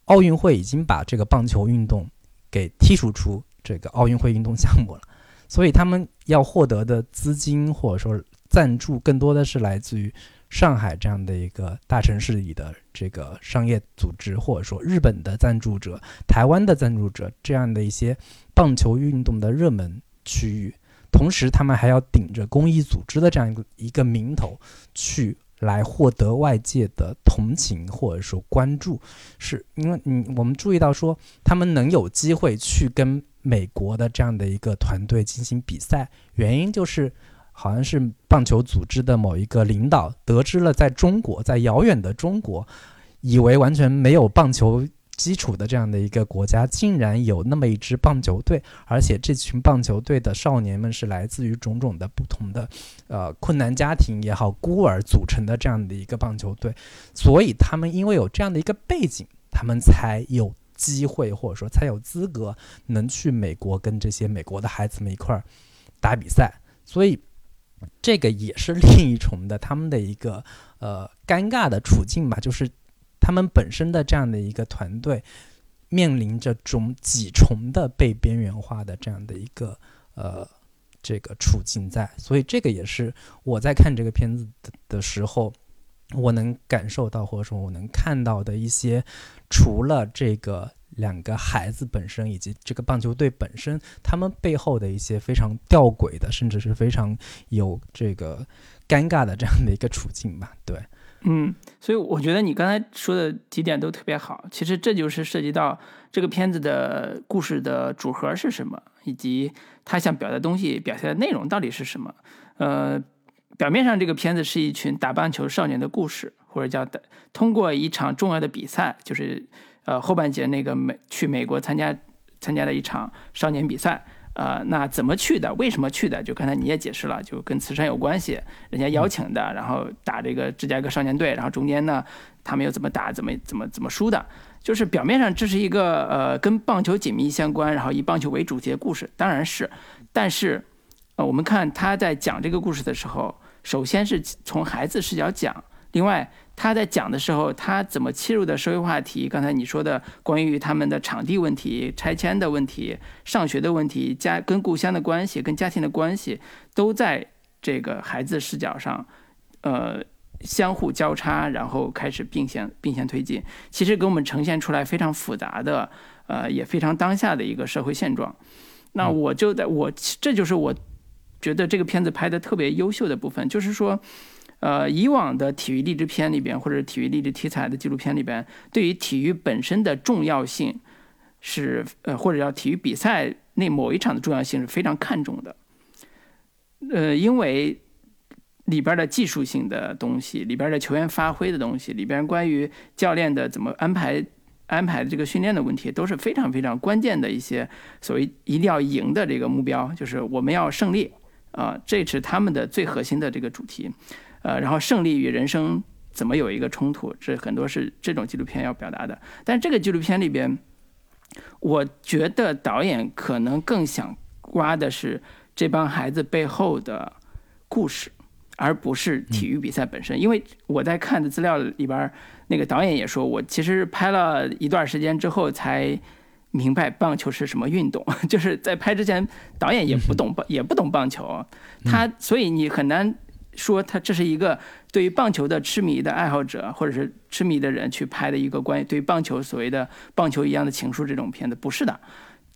奥运会已经把这个棒球运动给剔除出这个奥运会运动项目了，所以他们要获得的资金或者说赞助，更多的是来自于上海这样的一个大城市里的这个商业组织，或者说日本的赞助者、台湾的赞助者这样的一些棒球运动的热门区域，同时他们还要顶着公益组织的这样一个一个名头去。来获得外界的同情或者说关注，是因为你我们注意到说他们能有机会去跟美国的这样的一个团队进行比赛，原因就是好像是棒球组织的某一个领导得知了在中国，在遥远的中国，以为完全没有棒球。基础的这样的一个国家，竟然有那么一支棒球队，而且这群棒球队的少年们是来自于种种的不同的，呃，困难家庭也好，孤儿组成的这样的一个棒球队，所以他们因为有这样的一个背景，他们才有机会或者说才有资格能去美国跟这些美国的孩子们一块儿打比赛，所以这个也是另一重的他们的一个呃尴尬的处境吧，就是。他们本身的这样的一个团队，面临着种几重的被边缘化的这样的一个呃这个处境在，所以这个也是我在看这个片子的的时候我能感受到或者说我能看到的一些，除了这个两个孩子本身以及这个棒球队本身，他们背后的一些非常吊诡的，甚至是非常有这个尴尬的这样的一个处境吧。对，嗯，所以我觉得你刚才说的几点都特别好。其实这就是涉及到这个片子的故事的主核是什么，以及他想表达东西、表现的内容到底是什么。呃。表面上，这个片子是一群打棒球少年的故事，或者叫的通过一场重要的比赛，就是呃后半节那个美去美国参加参加的一场少年比赛，呃，那怎么去的？为什么去的？就刚才你也解释了，就跟慈善有关系，人家邀请的，然后打这个芝加哥少年队，然后中间呢他们又怎么打，怎么怎么怎么输的？就是表面上这是一个呃跟棒球紧密相关，然后以棒球为主题的故事，当然是，但是呃我们看他在讲这个故事的时候。首先是从孩子视角讲，另外他在讲的时候，他怎么切入的社会话题？刚才你说的关于他们的场地问题、拆迁的问题、上学的问题、家跟故乡的关系、跟家庭的关系，都在这个孩子视角上，呃，相互交叉，然后开始并行并行推进。其实给我们呈现出来非常复杂的，呃，也非常当下的一个社会现状。那我就在我这就是我。觉得这个片子拍的特别优秀的部分，就是说，呃，以往的体育励志片里边，或者体育励志题材的纪录片里边，对于体育本身的重要性是，呃，或者叫体育比赛那某一场的重要性是非常看重的。呃，因为里边的技术性的东西，里边的球员发挥的东西，里边关于教练的怎么安排安排这个训练的问题，都是非常非常关键的一些所谓一定要赢的这个目标，就是我们要胜利。啊，这是他们的最核心的这个主题，呃，然后胜利与人生怎么有一个冲突，这很多是这种纪录片要表达的。但这个纪录片里边，我觉得导演可能更想挖的是这帮孩子背后的故事，而不是体育比赛本身。因为我在看的资料里边，那个导演也说，我其实拍了一段时间之后才。明白棒球是什么运动，就是在拍之前，导演也不懂棒，也不懂棒球，他所以你很难说他这是一个对于棒球的痴迷的爱好者，或者是痴迷的人去拍的一个关于对棒球所谓的棒球一样的情书这种片子，不是的，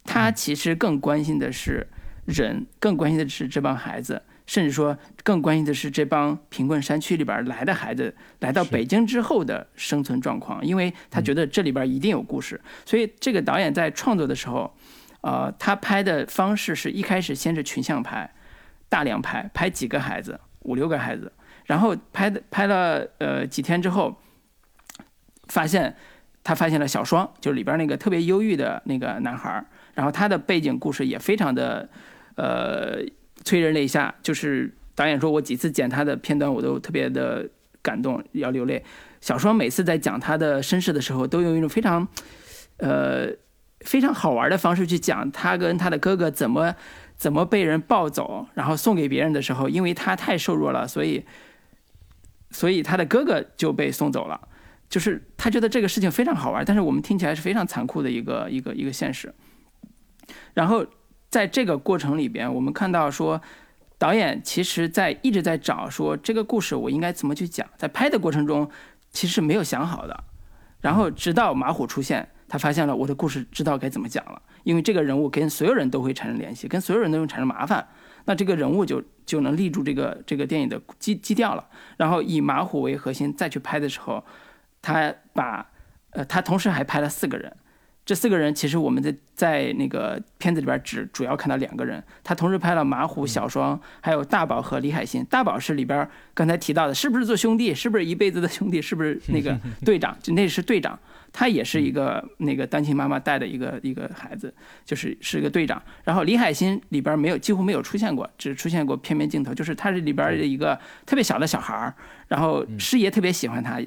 他其实更关心的是人，更关心的是这帮孩子。甚至说，更关心的是这帮贫困山区里边来的孩子来到北京之后的生存状况，因为他觉得这里边一定有故事。所以这个导演在创作的时候，呃，他拍的方式是一开始先是群像拍，大量拍，拍几个孩子，五六个孩子，然后拍的拍了呃几天之后，发现他发现了小双，就是里边那个特别忧郁的那个男孩，然后他的背景故事也非常的呃。催人泪下，就是导演说，我几次剪他的片段，我都特别的感动，要流泪。小双每次在讲他的身世的时候，都用一种非常，呃，非常好玩的方式去讲他跟他的哥哥怎么怎么被人抱走，然后送给别人的时候，因为他太瘦弱了，所以，所以他的哥哥就被送走了。就是他觉得这个事情非常好玩，但是我们听起来是非常残酷的一个一个一个现实。然后。在这个过程里边，我们看到说，导演其实在一直在找说这个故事我应该怎么去讲。在拍的过程中，其实是没有想好的。然后直到马虎出现，他发现了我的故事知道该怎么讲了。因为这个人物跟所有人都会产生联系，跟所有人都会产生麻烦，那这个人物就就能立住这个这个电影的基基调了。然后以马虎为核心再去拍的时候，他把呃他同时还拍了四个人。这四个人其实我们在在那个片子里边只主要看到两个人，他同时拍了马虎、小双，还有大宝和李海鑫。大宝是里边刚才提到的，是不是做兄弟？是不是一辈子的兄弟？是不是那个队长？就那是队长，他也是一个那个单亲妈妈带的一个一个孩子，就是是一个队长。然后李海鑫里边没有几乎没有出现过，只出现过片面镜头，就是他是里边的一个特别小的小孩儿，然后师爷特别喜欢他。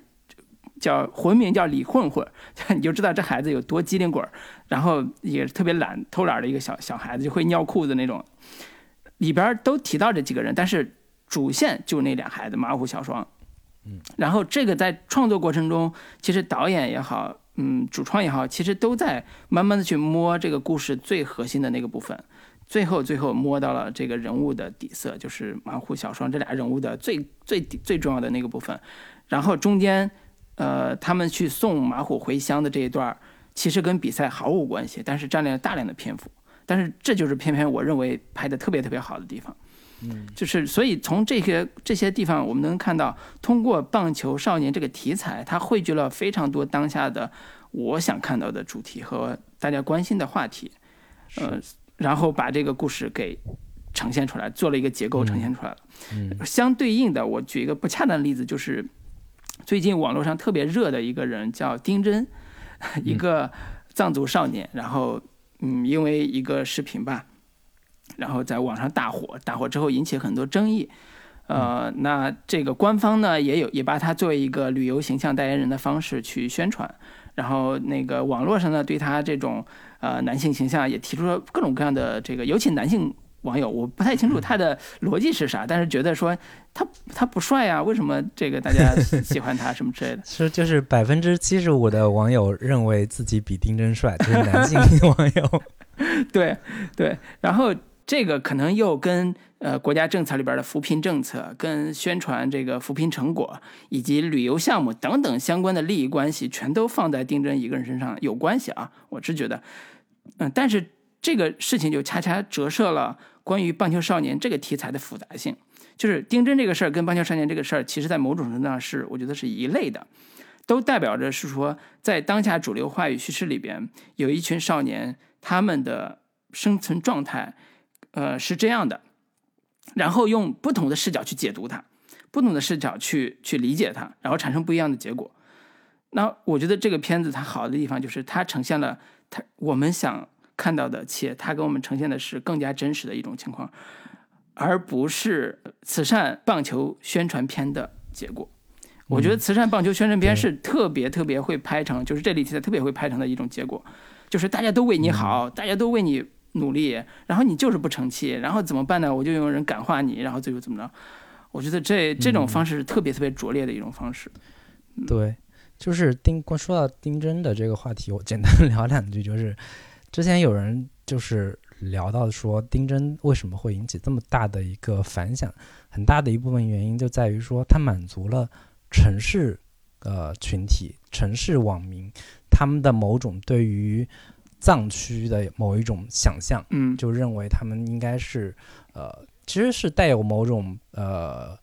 叫魂名叫李混混，你就知道这孩子有多机灵鬼儿，然后也特别懒偷懒的一个小小孩子，就会尿裤子那种。里边都提到这几个人，但是主线就那俩孩子马虎小双。嗯，然后这个在创作过程中，其实导演也好，嗯，主创也好，其实都在慢慢的去摸这个故事最核心的那个部分。最后最后摸到了这个人物的底色，就是马虎小双这俩人物的最最最重要的那个部分。然后中间，呃，他们去送马虎回乡的这一段，其实跟比赛毫无关系，但是占领了大量的篇幅。但是这就是偏偏我认为拍的特别特别好的地方。嗯，就是所以从这些这些地方，我们能看到，通过棒球少年这个题材，它汇聚了非常多当下的我想看到的主题和大家关心的话题，呃，然后把这个故事给呈现出来，做了一个结构呈现出来了。嗯，相对应的，我举一个不恰当的例子，就是最近网络上特别热的一个人叫丁真，一个藏族少年，然后嗯，因为一个视频吧。然后在网上大火，大火之后引起很多争议，呃，那这个官方呢也有也把他作为一个旅游形象代言人的方式去宣传，然后那个网络上呢对他这种呃男性形象也提出了各种各样的这个，尤其男性网友，我不太清楚他的逻辑是啥，但是觉得说他他不帅啊，为什么这个大家喜 欢他什么之类的？是就是百分之七十五的网友认为自己比丁真帅，就是男性 网友。对对，然后。这个可能又跟呃国家政策里边的扶贫政策、跟宣传这个扶贫成果以及旅游项目等等相关的利益关系，全都放在丁真一个人身上有关系啊。我是觉得，嗯，但是这个事情就恰恰折射了关于棒球少年这个题材的复杂性。就是丁真这个事儿跟棒球少年这个事儿，其实在某种程度上是我觉得是一类的，都代表着是说，在当下主流话语叙事里边，有一群少年他们的生存状态。呃，是这样的，然后用不同的视角去解读它，不同的视角去去理解它，然后产生不一样的结果。那我觉得这个片子它好的地方就是它呈现了它我们想看到的，且它给我们呈现的是更加真实的一种情况，而不是慈善棒球宣传片的结果。我觉得慈善棒球宣传片是特别特别会拍成，就是这里题材特别会拍成的一种结果，就是大家都为你好，大家都为你。努力，然后你就是不成器，然后怎么办呢？我就用人感化你，然后最后怎么着？我觉得这这种方式是特别特别拙劣的一种方式。对，就是丁，光说到丁真的这个话题，我简单聊两句，就是之前有人就是聊到说，丁真为什么会引起这么大的一个反响？很大的一部分原因就在于说，他满足了城市呃群体、城市网民他们的某种对于。藏区的某一种想象，嗯，就认为他们应该是，呃，其实是带有某种呃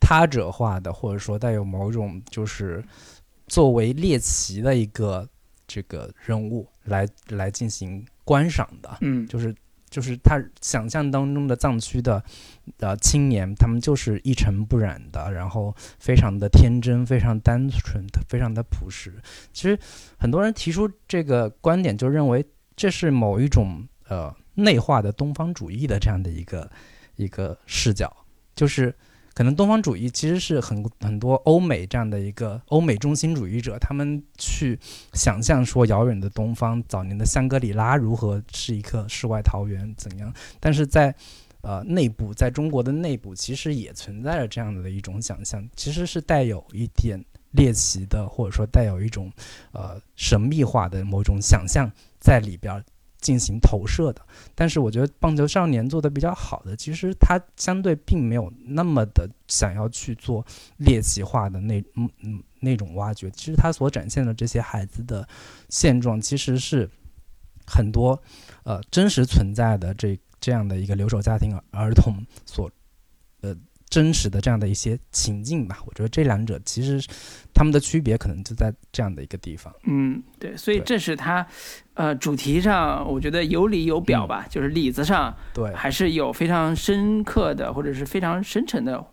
他者化的，或者说带有某种就是作为猎奇的一个这个人物来来进行观赏的，嗯，就是。就是他想象当中的藏区的，呃，青年，他们就是一尘不染的，然后非常的天真，非常单纯，非常的朴实。其实很多人提出这个观点，就认为这是某一种呃内化的东方主义的这样的一个一个视角，就是。可能东方主义其实是很很多欧美这样的一个欧美中心主义者，他们去想象说遥远的东方早年的香格里拉如何是一个世外桃源怎样，但是在呃内部，在中国的内部其实也存在着这样子的一种想象，其实是带有一点猎奇的，或者说带有一种呃神秘化的某种想象在里边。进行投射的，但是我觉得棒球少年做的比较好的，其实他相对并没有那么的想要去做猎奇化的那嗯嗯那种挖掘，其实他所展现的这些孩子的现状，其实是很多呃真实存在的这这样的一个留守家庭儿童所。真实的这样的一些情境吧，我觉得这两者其实他们的区别可能就在这样的一个地方。嗯，对，所以这是它，呃，主题上我觉得有理有表吧，就是里子上对还是有非常深刻的或者是非常深沉的。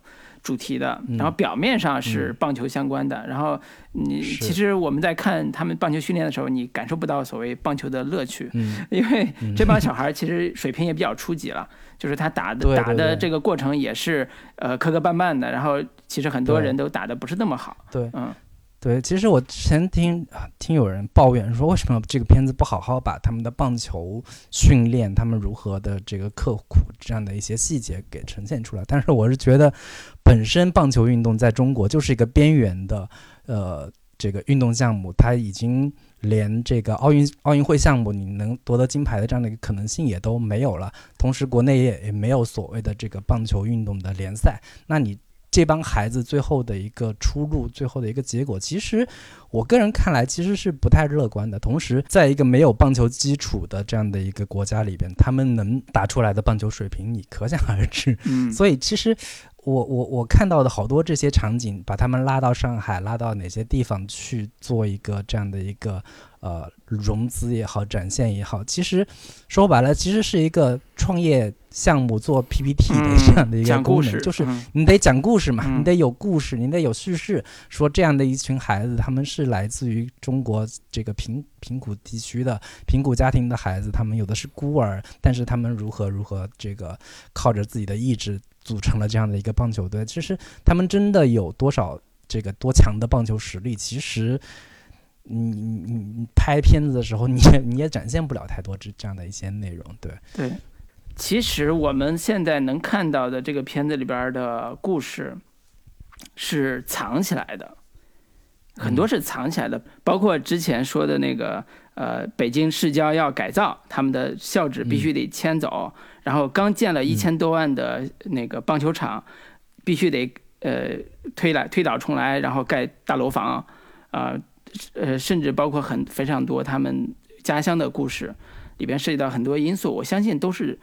主题的，然后表面上是棒球相关的，然后你其实我们在看他们棒球训练的时候，你感受不到所谓棒球的乐趣，因为这帮小孩其实水平也比较初级了，就是他打的打的这个过程也是呃磕磕绊绊的，然后其实很多人都打的不是那么好，对，嗯。对，其实我之前听啊听有人抱怨说，为什么这个片子不好好把他们的棒球训练，他们如何的这个刻苦这样的一些细节给呈现出来？但是我是觉得，本身棒球运动在中国就是一个边缘的呃这个运动项目，它已经连这个奥运奥运会项目你能夺得金牌的这样的一个可能性也都没有了。同时，国内也也没有所谓的这个棒球运动的联赛。那你这帮孩子最后的一个出路，最后的一个结果，其实我个人看来其实是不太乐观的。同时，在一个没有棒球基础的这样的一个国家里边，他们能打出来的棒球水平，你可想而知。嗯，所以其实。我我我看到的好多这些场景，把他们拉到上海，拉到哪些地方去做一个这样的一个呃融资也好，展现也好，其实说白了，其实是一个创业项目做 PPT 的这样的一个功能，就是你得讲故事嘛，你得有故事，你得有叙事，说这样的一群孩子，他们是来自于中国这个贫贫苦地区的贫苦家庭的孩子，他们有的是孤儿，但是他们如何如何这个靠着自己的意志。组成了这样的一个棒球队，其实他们真的有多少这个多强的棒球实力？其实，你你你拍片子的时候，你也你也展现不了太多这这样的一些内容。对对，其实我们现在能看到的这个片子里边的故事是藏起来的，很多是藏起来的，包括之前说的那个呃，北京市郊要改造，他们的校址必须得迁走。然后刚建了一千多万的那个棒球场，必须得呃推来推倒重来，然后盖大楼房，啊呃甚至包括很非常多他们家乡的故事，里边涉及到很多因素，我相信都是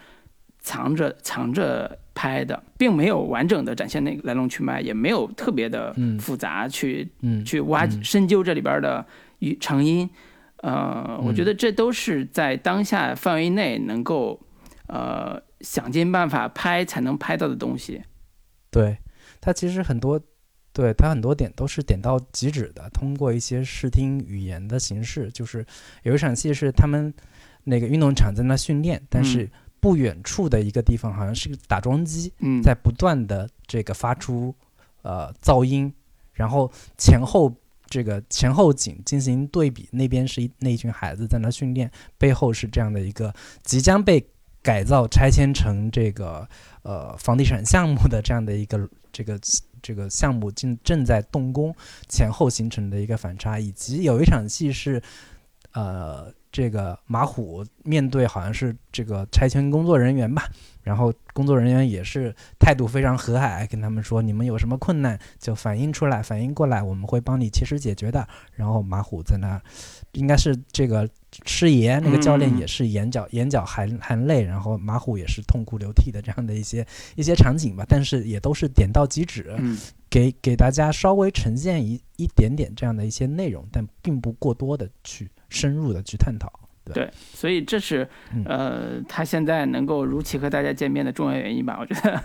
藏着藏着拍的，并没有完整的展现那个来龙去脉，也没有特别的复杂去去挖深究这里边的与成因，呃，我觉得这都是在当下范围内能够。呃，想尽办法拍才能拍到的东西，对它其实很多，对它很多点都是点到即止的。通过一些视听语言的形式，就是有一场戏是他们那个运动场在那训练，但是不远处的一个地方好像是个打桩机，在不断的这个发出呃噪音，然后前后这个前后景进行对比，那边是一那一群孩子在那训练，背后是这样的一个即将被。改造拆迁成这个呃房地产项目的这样的一个这个这个项目正正在动工前后形成的一个反差，以及有一场戏是呃这个马虎面对好像是这个拆迁工作人员吧，然后工作人员也是态度非常和蔼，跟他们说你们有什么困难就反映出来，反映过来我们会帮你切实解决的。然后马虎在那应该是这个。师爷那个教练也是眼角眼角含含泪，然后马虎也是痛哭流涕的这样的一些 一些场景吧，但是也都是点到即止，给给大家稍微呈现一一点点这样的一些内容，但并不过多的去深入的去探讨。对，所以这是呃他现在能够如期和大家见面的重要原因吧？我觉得。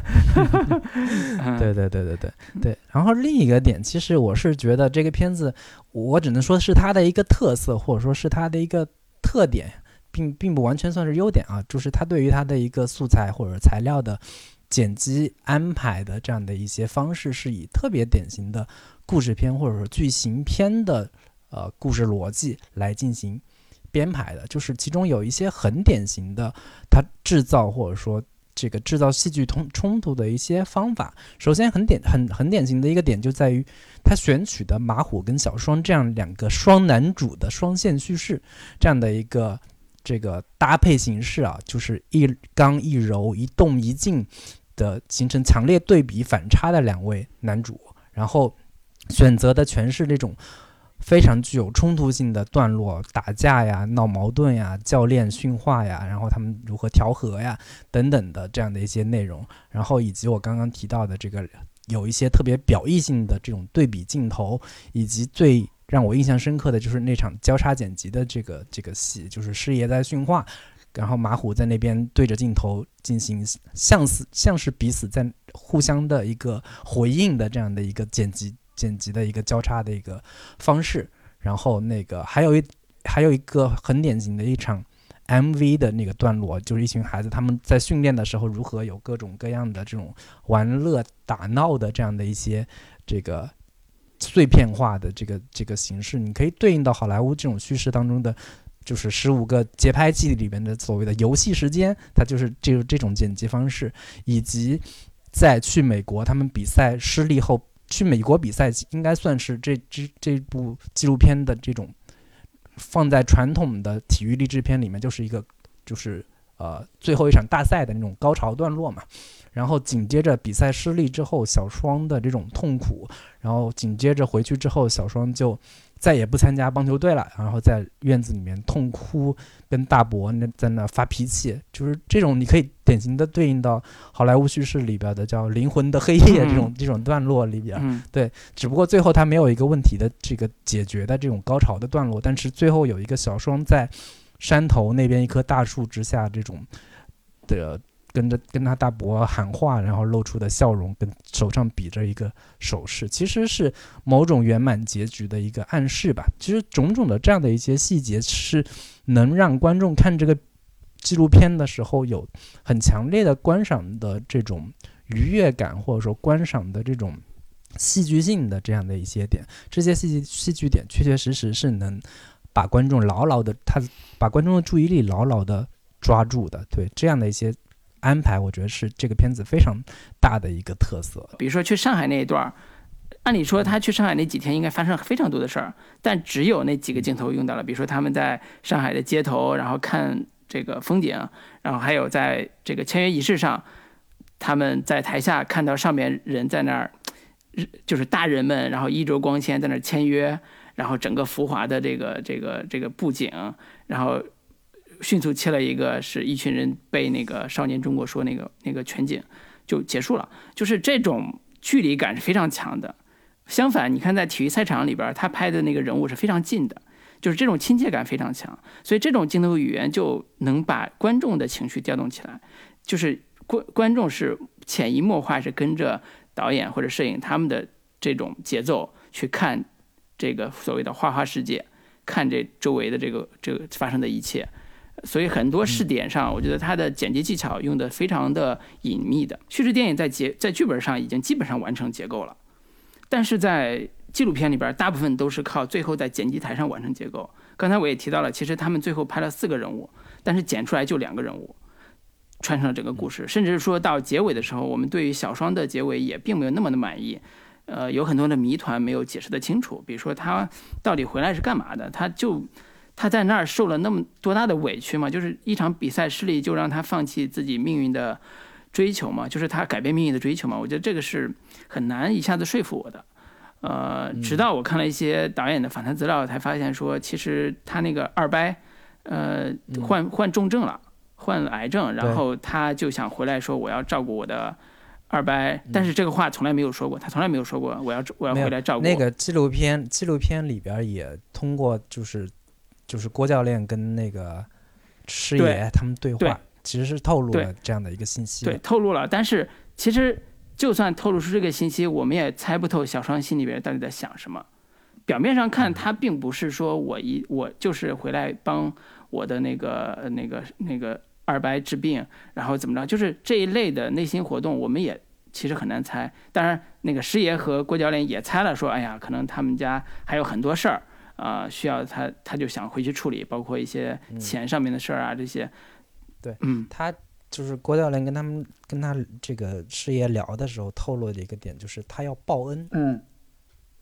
对对对对对对。然后另一个点，其实我是觉得这个片子，我只能说是它的一个特色，或者说是它的一个。特点并并不完全算是优点啊，就是它对于它的一个素材或者材料的剪辑安排的这样的一些方式，是以特别典型的故事片或者说剧情片的呃故事逻辑来进行编排的，就是其中有一些很典型的它制造或者说这个制造戏剧冲冲突的一些方法。首先很典很很典型的一个点就在于。他选取的马虎跟小双这样两个双男主的双线叙事，这样的一个这个搭配形式啊，就是一刚一柔、一动一静的形成强烈对比反差的两位男主，然后选择的全是这种非常具有冲突性的段落，打架呀、闹矛盾呀、教练训话呀，然后他们如何调和呀等等的这样的一些内容，然后以及我刚刚提到的这个。有一些特别表意性的这种对比镜头，以及最让我印象深刻的就是那场交叉剪辑的这个这个戏，就是师爷在训话，然后马虎在那边对着镜头进行像似像是彼此在互相的一个回应的这样的一个剪辑剪辑的一个交叉的一个方式，然后那个还有一还有一个很典型的一场。MV 的那个段落，就是一群孩子他们在训练的时候如何有各种各样的这种玩乐打闹的这样的一些这个碎片化的这个这个形式，你可以对应到好莱坞这种叙事当中的，就是十五个节拍器里面的所谓的游戏时间，它就是这这种剪辑方式，以及在去美国他们比赛失利后去美国比赛，应该算是这这这部纪录片的这种。放在传统的体育励志片里面，就是一个就是呃最后一场大赛的那种高潮段落嘛。然后紧接着比赛失利之后，小双的这种痛苦，然后紧接着回去之后，小双就再也不参加棒球队了，然后在院子里面痛哭，跟大伯那在那发脾气，就是这种你可以典型的对应到好莱坞叙事里边的叫《灵魂的黑夜》这种这种段落里边。嗯，对，只不过最后他没有一个问题的这个解决的这种高潮的段落，但是最后有一个小双在山头那边一棵大树之下这种的。跟着跟他大伯喊话，然后露出的笑容，跟手上比着一个手势，其实是某种圆满结局的一个暗示吧。其实种种的这样的一些细节，是能让观众看这个纪录片的时候有很强烈的观赏的这种愉悦感，或者说观赏的这种戏剧性的这样的一些点。这些戏剧戏剧点，确确实实是能把观众牢牢的，他把观众的注意力牢牢的抓住的。对这样的一些。安排，我觉得是这个片子非常大的一个特色。比如说去上海那一段儿，按理说他去上海那几天应该发生非常多的事儿，但只有那几个镜头用到了。比如说他们在上海的街头，然后看这个风景，然后还有在这个签约仪式上，他们在台下看到上面人在那儿，就是大人们，然后衣着光鲜在那儿签约，然后整个浮华的这个这个这个布景，然后。迅速切了一个，是一群人被那个少年中国说那个那个全景就结束了，就是这种距离感是非常强的。相反，你看在体育赛场里边，他拍的那个人物是非常近的，就是这种亲切感非常强。所以这种镜头语言就能把观众的情绪调动起来，就是观观众是潜移默化是跟着导演或者摄影他们的这种节奏去看这个所谓的花花世界，看这周围的这个这个发生的一切。所以很多试点上，我觉得他的剪辑技巧用的非常的隐秘的。叙事电影在结在剧本上已经基本上完成结构了，但是在纪录片里边，大部分都是靠最后在剪辑台上完成结构。刚才我也提到了，其实他们最后拍了四个人物，但是剪出来就两个人物，穿上了整个故事。甚至说到结尾的时候，我们对于小双的结尾也并没有那么的满意，呃，有很多的谜团没有解释的清楚。比如说他到底回来是干嘛的？他就。他在那儿受了那么多大的委屈吗？就是一场比赛失利就让他放弃自己命运的追求吗？就是他改变命运的追求吗？我觉得这个是很难一下子说服我的。呃，直到我看了一些导演的访谈资料，才发现说，其实他那个二伯，呃，患患重症了，患了癌症，然后他就想回来说我要照顾我的二伯，但是这个话从来没有说过，他从来没有说过我要我要回来照顾。那个纪录片纪录片里边也通过就是。就是郭教练跟那个师爷他们对话，其实是透露了这样的一个信息。对，透露了。但是其实就算透露出这个信息，我们也猜不透小双心里边到底在想什么。表面上看，他并不是说我一我就是回来帮我的那个那个那个二伯治病，然后怎么着，就是这一类的内心活动，我们也其实很难猜。当然，那个师爷和郭教练也猜了，说哎呀，可能他们家还有很多事儿。啊，需要他，他就想回去处理，包括一些钱上面的事儿啊，这些。对，嗯，他就是郭教练跟他们跟他这个师爷聊的时候透露的一个点，就是他要报恩，嗯，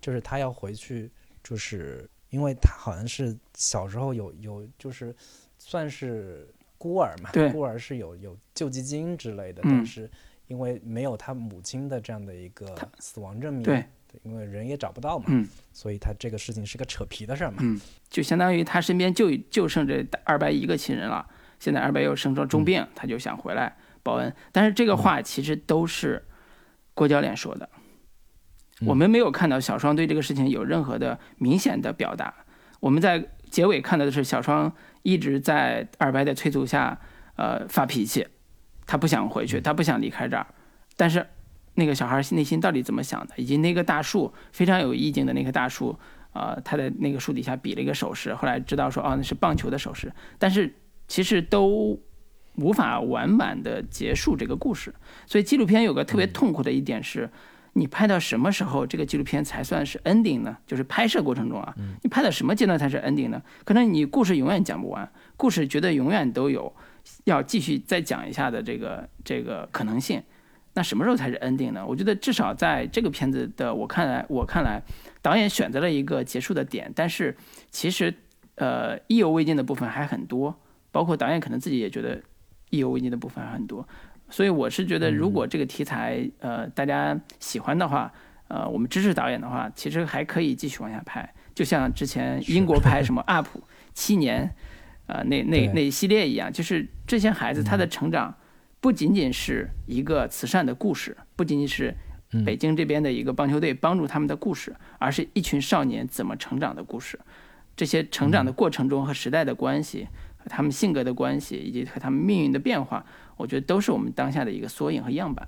就是他要回去，就是因为他好像是小时候有有就是算是孤儿嘛，孤儿是有有救济金之类的，但是因为没有他母亲的这样的一个死亡证明，对。因为人也找不到嘛，嗯，所以他这个事情是个扯皮的事儿嘛，嗯，就相当于他身边就就剩这二白一个亲人了，现在二白又生重重病，他就想回来报恩。但是这个话其实都是郭教练说的，我们没有看到小双对这个事情有任何的明显的表达。我们在结尾看到的是小双一直在二白的催促下，呃，发脾气，他不想回去，他不想离开这儿，但是。那个小孩内心到底怎么想的？以及那个大树非常有意境的那棵大树，呃，他在那个树底下比了一个手势，后来知道说，哦，那是棒球的手势。但是其实都无法完满的结束这个故事。所以纪录片有个特别痛苦的一点是，你拍到什么时候这个纪录片才算是 ending 呢？就是拍摄过程中啊，你拍到什么阶段才是 ending 呢？可能你故事永远讲不完，故事觉得永远都有要继续再讲一下的这个这个可能性。那什么时候才是 ending 呢？我觉得至少在这个片子的我看来，我看来，导演选择了一个结束的点，但是其实呃意犹未尽的部分还很多，包括导演可能自己也觉得意犹未尽的部分还很多。所以我是觉得，如果这个题材呃大家喜欢的话，呃我们支持导演的话，其实还可以继续往下拍。就像之前英国拍什 么 UP 七年，呃那那那一系列一样，就是这些孩子他的成长不仅仅是一个慈善的故事，不仅仅是北京这边的一个棒球队帮助他们的故事，而是一群少年怎么成长的故事。这些成长的过程中和时代的关系、和他们性格的关系以及和他们命运的变化，我觉得都是我们当下的一个缩影和样板。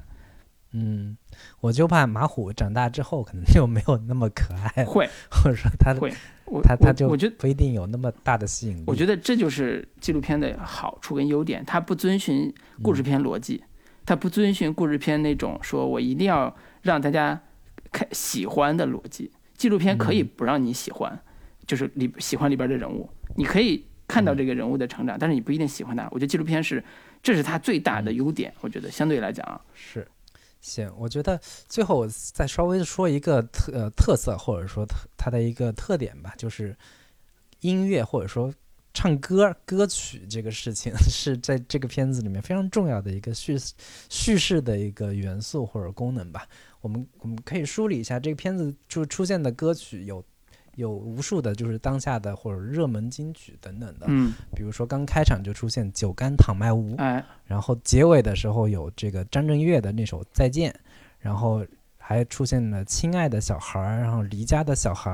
嗯，我就怕马虎长大之后可能就没有那么可爱，会 或者说他会，他他就我觉得不一定有那么大的吸引力。我觉得这就是纪录片的好处跟优点，它不遵循故事片逻辑，它不遵循故事片那种说我一定要让大家看喜欢的逻辑。纪录片可以不让你喜欢，就是里喜欢里边的人物，你可以看到这个人物的成长，但是你不一定喜欢他。我觉得纪录片是这是它最大的优点，我觉得相对来讲啊是。行，我觉得最后我再稍微说一个特呃特色，或者说特它的一个特点吧，就是音乐或者说唱歌歌曲这个事情 是在这个片子里面非常重要的一个叙叙事的一个元素或者功能吧。我们我们可以梳理一下这个片子就出现的歌曲有。有无数的，就是当下的或者热门金曲等等的，嗯，比如说刚开场就出现《酒干倘卖无》，哎，然后结尾的时候有这个张震岳的那首《再见》，然后还出现了《亲爱的小孩》，然后《离家的小孩》，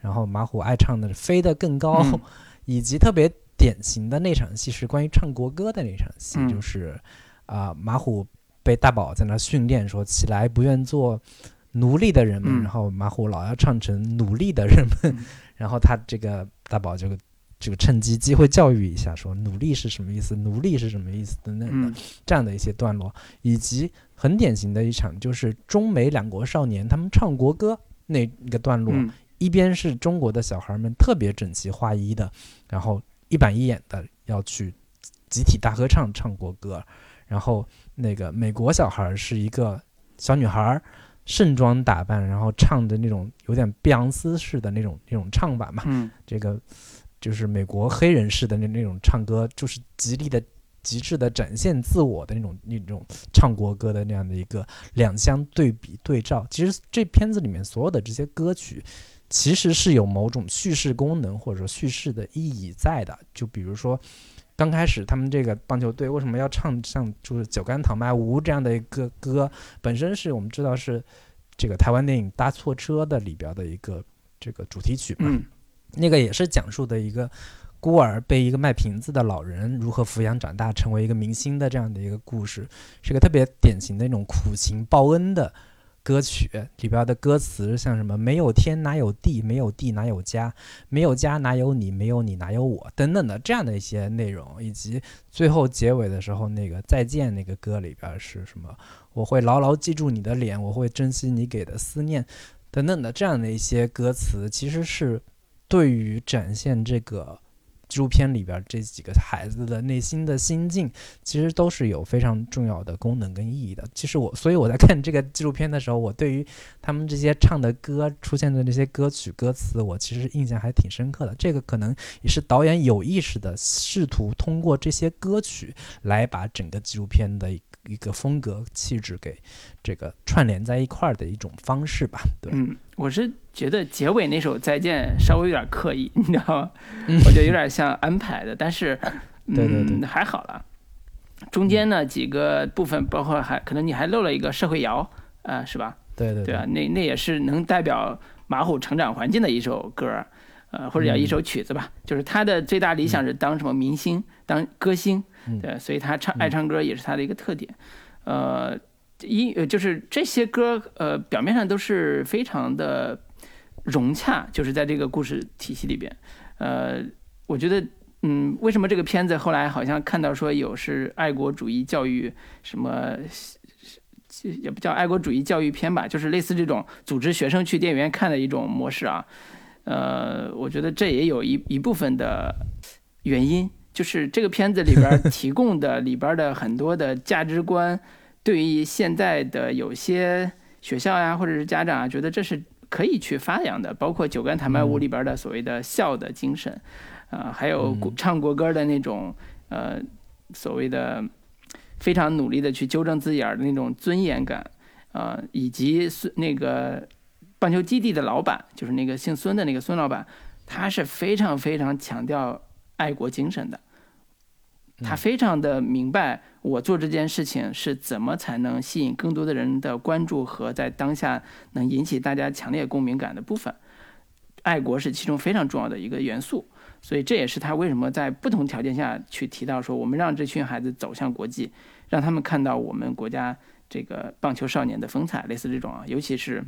然后马虎爱唱的《飞得更高》，以及特别典型的那场戏是关于唱国歌的那场戏，就是啊，马虎被大宝在那训练说起来不愿做。奴隶的人们，然后马虎老要唱成努力的人们，然后他这个大宝就这个趁机机会教育一下，说努力是什么意思，奴隶是什么意思等等的这样的一些段落，以及很典型的一场就是中美两国少年他们唱国歌那个段落，一边是中国的小孩们特别整齐划一的，然后一板一眼的要去集体大合唱唱国歌，然后那个美国小孩是一个小女孩。盛装打扮，然后唱的那种有点碧昂斯式的那种那种唱法嘛，嗯，这个就是美国黑人式的那那种唱歌，就是极力的、极致的展现自我的那种那种唱国歌的那样的一个两相对比对照。其实这片子里面所有的这些歌曲，其实是有某种叙事功能或者叙事的意义在的。就比如说。刚开始，他们这个棒球队为什么要唱像就是《酒干倘卖无》这样的一个歌？本身是我们知道是这个台湾电影《搭错车》的里边的一个这个主题曲嘛。那个也是讲述的一个孤儿被一个卖瓶子的老人如何抚养长大，成为一个明星的这样的一个故事，是个特别典型的那种苦情报恩的。歌曲里边的歌词像什么“没有天哪有地，没有地哪有家，没有家哪有你，没有你哪有我”等等的这样的一些内容，以及最后结尾的时候那个再见那个歌里边是什么“我会牢牢记住你的脸，我会珍惜你给的思念”等等的这样的一些歌词，其实是对于展现这个。纪录片里边这几个孩子的内心的心境，其实都是有非常重要的功能跟意义的。其实我，所以我在看这个纪录片的时候，我对于他们这些唱的歌出现的那些歌曲歌词，我其实印象还挺深刻的。这个可能也是导演有意识的试图通过这些歌曲来把整个纪录片的一个风格气质给这个串联在一块儿的一种方式吧。对，嗯，我是。觉得结尾那首再见稍微有点刻意，你知道吗？我觉得有点像安排的，但是，嗯，还好了。中间呢几个部分，包括还可能你还漏了一个社会摇，啊，是吧？对对对啊，那那也是能代表马虎成长环境的一首歌，呃，或者叫一首曲子吧。就是他的最大理想是当什么明星，当歌星，对，所以他唱爱唱歌也是他的一个特点，呃，一呃就是这些歌，呃，表面上都是非常的。融洽就是在这个故事体系里边，呃，我觉得，嗯，为什么这个片子后来好像看到说有是爱国主义教育什么，也不叫爱国主义教育片吧，就是类似这种组织学生去电影院看的一种模式啊，呃，我觉得这也有一一部分的原因，就是这个片子里边提供的里边的很多的价值观，对于现在的有些学校呀或者是家长啊，觉得这是。可以去发扬的，包括《酒干倘卖无》里边的所谓的孝的精神，啊，还有唱国歌的那种呃所谓的非常努力的去纠正自己儿的那种尊严感，啊，以及孙那个棒球基地的老板，就是那个姓孙的那个孙老板，他是非常非常强调爱国精神的。他非常的明白，我做这件事情是怎么才能吸引更多的人的关注和在当下能引起大家强烈共鸣感的部分。爱国是其中非常重要的一个元素，所以这也是他为什么在不同条件下去提到说，我们让这群孩子走向国际，让他们看到我们国家这个棒球少年的风采，类似这种啊，尤其是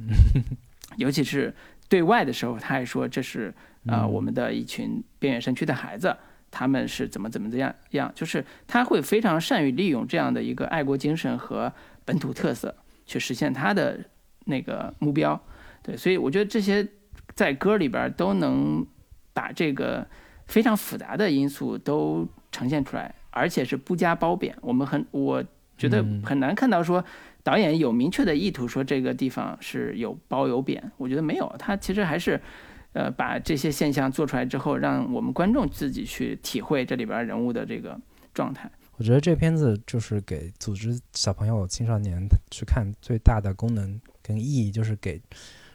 尤其是对外的时候，他还说这是呃我们的一群边远山区的孩子。他们是怎么怎么样样？就是他会非常善于利用这样的一个爱国精神和本土特色，去实现他的那个目标。对，所以我觉得这些在歌里边都能把这个非常复杂的因素都呈现出来，而且是不加褒贬。我们很，我觉得很难看到说导演有明确的意图说这个地方是有褒有贬。我觉得没有，他其实还是。呃，把这些现象做出来之后，让我们观众自己去体会这里边人物的这个状态。我觉得这片子就是给组织小朋友、青少年去看最大的功能跟意义，就是给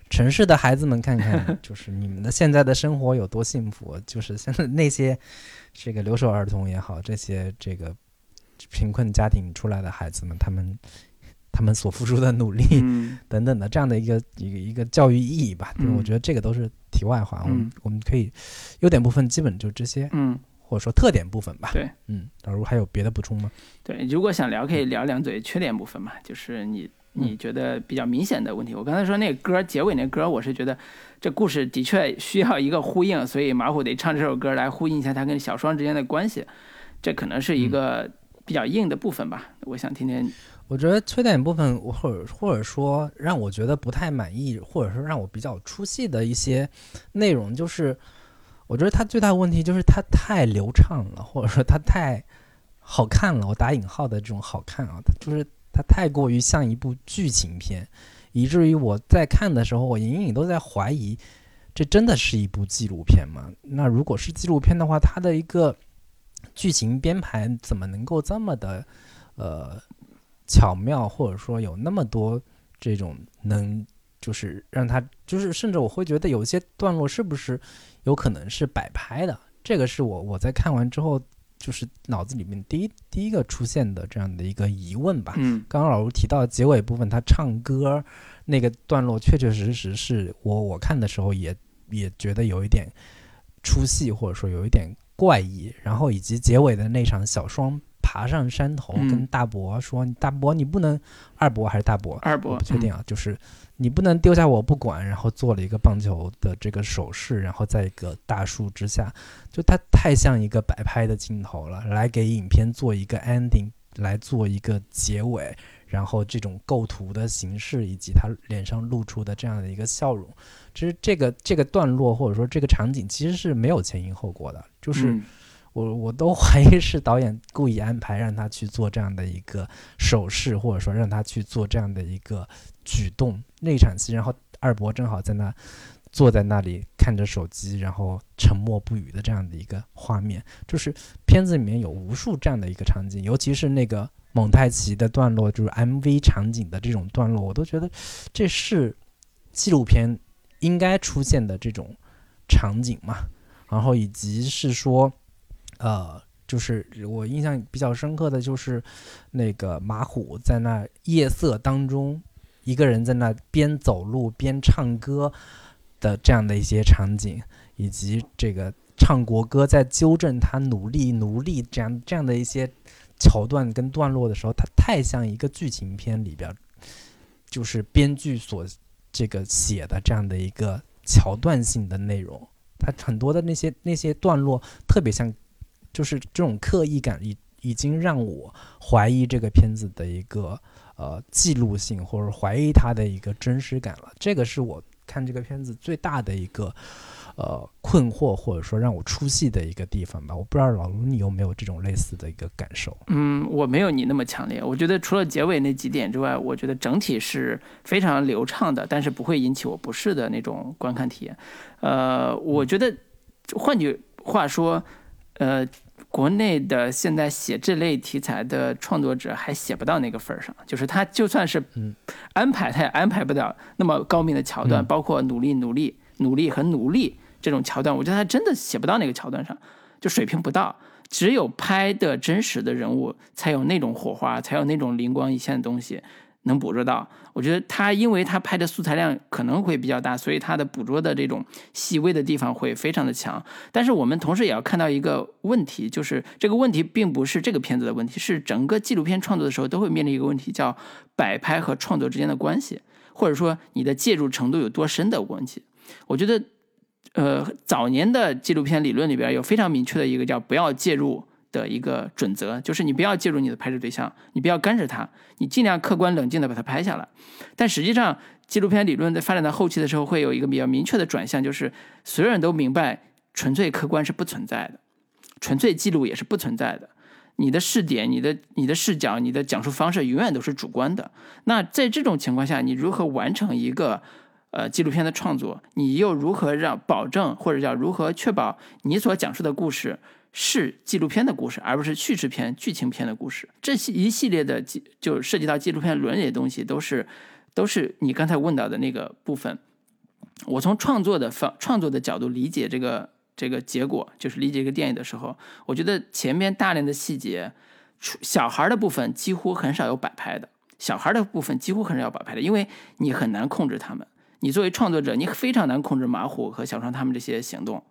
城市的孩子们看看，就是你们的现在的生活有多幸福。就是现在那些这个留守儿童也好，这些这个贫困家庭出来的孩子们，他们。他们所付出的努力 等等的这样的一个一个一个教育意义吧，我觉得这个都是题外话。我们我们可以优点部分基本就这些，嗯，或者说特点部分吧。对，嗯，假如还有别的补充吗？对，如果想聊，可以聊两嘴缺点部分嘛，就是你你觉得比较明显的问题。我刚才说那个歌结尾那歌，我是觉得这故事的确需要一个呼应，所以马虎得唱这首歌来呼应一下他跟小双之间的关系，这可能是一个比较硬的部分吧。我想听听。我觉得缺点部分，或者或者说让我觉得不太满意，或者说让我比较出戏的一些内容，就是我觉得它最大的问题就是它太流畅了，或者说它太好看了。我打引号的这种好看啊，它就是它太过于像一部剧情片，以至于我在看的时候，我隐隐都在怀疑，这真的是一部纪录片吗？那如果是纪录片的话，它的一个剧情编排怎么能够这么的呃？巧妙，或者说有那么多这种能，就是让他，就是甚至我会觉得有些段落是不是有可能是摆拍的？这个是我我在看完之后，就是脑子里面第一第一个出现的这样的一个疑问吧。嗯，刚刚老吴提到结尾部分，他唱歌那个段落，确确实实是我我看的时候也也觉得有一点出戏，或者说有一点怪异。然后以及结尾的那场小双。爬上山头，跟大伯说：“大伯，你不能二伯还是大伯？二伯不确定啊，就是你不能丢下我不管。”然后做了一个棒球的这个手势，然后在一个大树之下，就他太像一个摆拍的镜头了，来给影片做一个 ending，来做一个结尾。然后这种构图的形式以及他脸上露出的这样的一个笑容，其实这个这个段落或者说这个场景其实是没有前因后果的，就是。我我都 怀疑是导演故意安排让他去做这样的一个手势，或者说让他去做这样的一个举动。那场戏，然后二伯正好在那坐在那里看着手机，然后沉默不语的这样的一个画面，就是片子里面有无数这样的一个场景，尤其是那个蒙太奇的段落，就是 MV 场景的这种段落，我都觉得这是纪录片应该出现的这种场景嘛。然后以及是说。呃，就是我印象比较深刻的就是那个马虎在那夜色当中，一个人在那边走路边唱歌的这样的一些场景，以及这个唱国歌在纠正他努力努力这样这样的一些桥段跟段落的时候，它太像一个剧情片里边，就是编剧所这个写的这样的一个桥段性的内容，它很多的那些那些段落特别像。就是这种刻意感已已经让我怀疑这个片子的一个呃记录性，或者怀疑它的一个真实感了。这个是我看这个片子最大的一个呃困惑或者说让我出戏的一个地方吧。我不知道老卢你有没有这种类似的一个感受？嗯，我没有你那么强烈。我觉得除了结尾那几点之外，我觉得整体是非常流畅的，但是不会引起我不适的那种观看体验。呃，我觉得换句话说，呃。国内的现在写这类题材的创作者还写不到那个份儿上，就是他就算是安排，他也安排不了那么高明的桥段，包括努力、努力、努力和努力这种桥段，我觉得他真的写不到那个桥段上，就水平不到。只有拍的真实的人物，才有那种火花，才有那种灵光一现的东西。能捕捉到，我觉得他因为他拍的素材量可能会比较大，所以他的捕捉的这种细微的地方会非常的强。但是我们同时也要看到一个问题，就是这个问题并不是这个片子的问题，是整个纪录片创作的时候都会面临一个问题，叫摆拍和创作之间的关系，或者说你的介入程度有多深的关系。我觉得，呃，早年的纪录片理论里边有非常明确的一个叫不要介入。的一个准则就是你不要介入你的拍摄对象，你不要干涉他，你尽量客观冷静的把它拍下来。但实际上，纪录片理论在发展到后期的时候，会有一个比较明确的转向，就是所有人都明白，纯粹客观是不存在的，纯粹记录也是不存在的。你的视点、你的、你的视角、你的讲述方式永远都是主观的。那在这种情况下，你如何完成一个呃纪录片的创作？你又如何让保证或者叫如何确保你所讲述的故事？是纪录片的故事，而不是叙事片、剧情片的故事。这些一系列的就涉及到纪录片伦理的东西，都是都是你刚才问到的那个部分。我从创作的方创作的角度理解这个这个结果，就是理解一个电影的时候，我觉得前面大量的细节，小孩的部分几乎很少有摆拍的，小孩的部分几乎很少有摆拍的，因为你很难控制他们。你作为创作者，你非常难控制马虎和小双他们这些行动。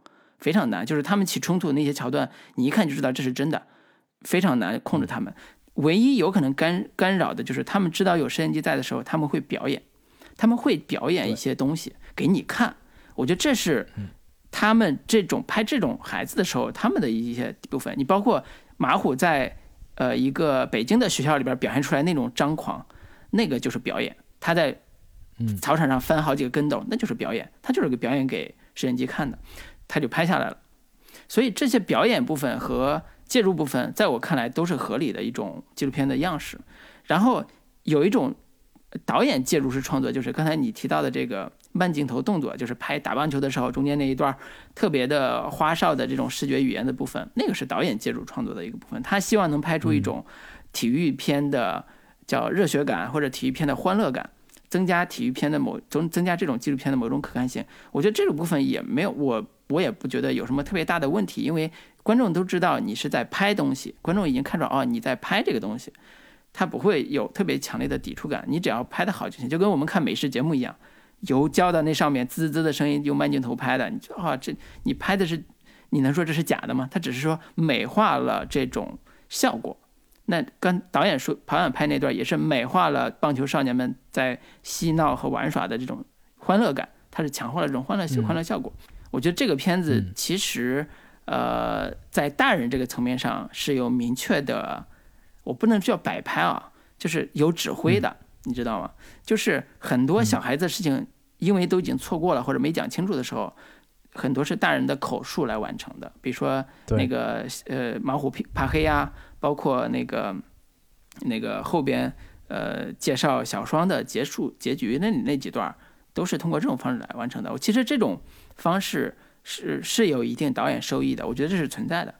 非常难，就是他们起冲突的那些桥段，你一看就知道这是真的，非常难控制他们。唯一有可能干干扰的就是他们知道有摄像机在的时候，他们会表演，他们会表演一些东西给你看。我觉得这是他们这种拍这种孩子的时候，他们的一些部分。你包括马虎在呃一个北京的学校里边表现出来那种张狂，那个就是表演。他在操场上翻好几个跟斗，那就是表演，他就是个表演给摄像机看的。他就拍下来了，所以这些表演部分和介入部分，在我看来都是合理的一种纪录片的样式。然后有一种导演介入式创作，就是刚才你提到的这个慢镜头动作，就是拍打棒球的时候中间那一段特别的花哨的这种视觉语言的部分，那个是导演介入创作的一个部分。他希望能拍出一种体育片的叫热血感，或者体育片的欢乐感。增加体育片的某增增加这种纪录片的某种可看性，我觉得这个部分也没有我我也不觉得有什么特别大的问题，因为观众都知道你是在拍东西，观众已经看着哦你在拍这个东西，他不会有特别强烈的抵触感，你只要拍的好就行，就跟我们看美食节目一样，油浇到那上面滋滋的声音用慢镜头拍的，你啊这你拍的是你能说这是假的吗？他只是说美化了这种效果。那跟导演说，导演拍那段也是美化了棒球少年们在嬉闹和玩耍的这种欢乐感，它是强化了这种欢乐欢乐效果。我觉得这个片子其实，呃，在大人这个层面上是有明确的，我不能叫摆拍啊，就是有指挥的，你知道吗？就是很多小孩子的事情，因为都已经错过了或者没讲清楚的时候，很多是大人的口述来完成的，比如说那个呃马虎怕黑呀。包括那个那个后边呃介绍小双的结束结局那那几段都是通过这种方式来完成的。我其实这种方式是是有一定导演收益的，我觉得这是存在的。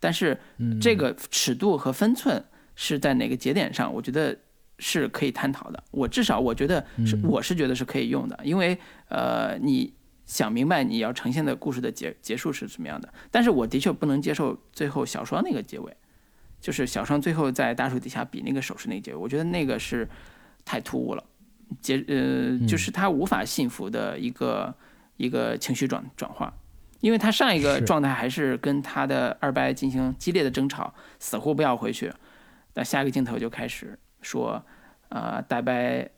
但是这个尺度和分寸是在哪个节点上，我觉得是可以探讨的。我至少我觉得是我是觉得是可以用的，因为呃你想明白你要呈现的故事的结结束是什么样的。但是我的确不能接受最后小双那个结尾。就是小双最后在大树底下比那个手势那个结尾，我觉得那个是太突兀了，结呃就是他无法信服的一个一个情绪转转化，因为他上一个状态还是跟他的二伯进行激烈的争吵，死活不要回去，那下一个镜头就开始说，呃大伯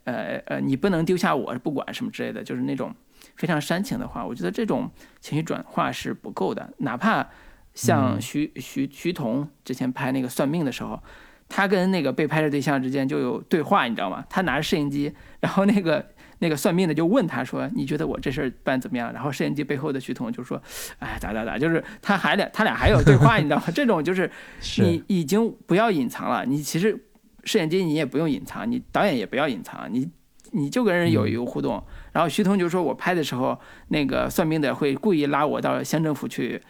呃呃你不能丢下我不管什么之类的，就是那种非常煽情的话，我觉得这种情绪转化是不够的，哪怕。像徐徐徐彤之前拍那个算命的时候，他跟那个被拍摄对象之间就有对话，你知道吗？他拿着摄影机，然后那个那个算命的就问他说：“你觉得我这事儿办怎么样？”然后摄影机背后的徐彤就说：“哎，咋咋咋，就是他还俩他俩还有对话，你知道吗？这种就是你已经不要隐藏了，你其实摄影机你也不用隐藏，你导演也不要隐藏，你你就跟人有一个互动。然后徐彤就说：“我拍的时候，那个算命的会故意拉我到乡政府去。”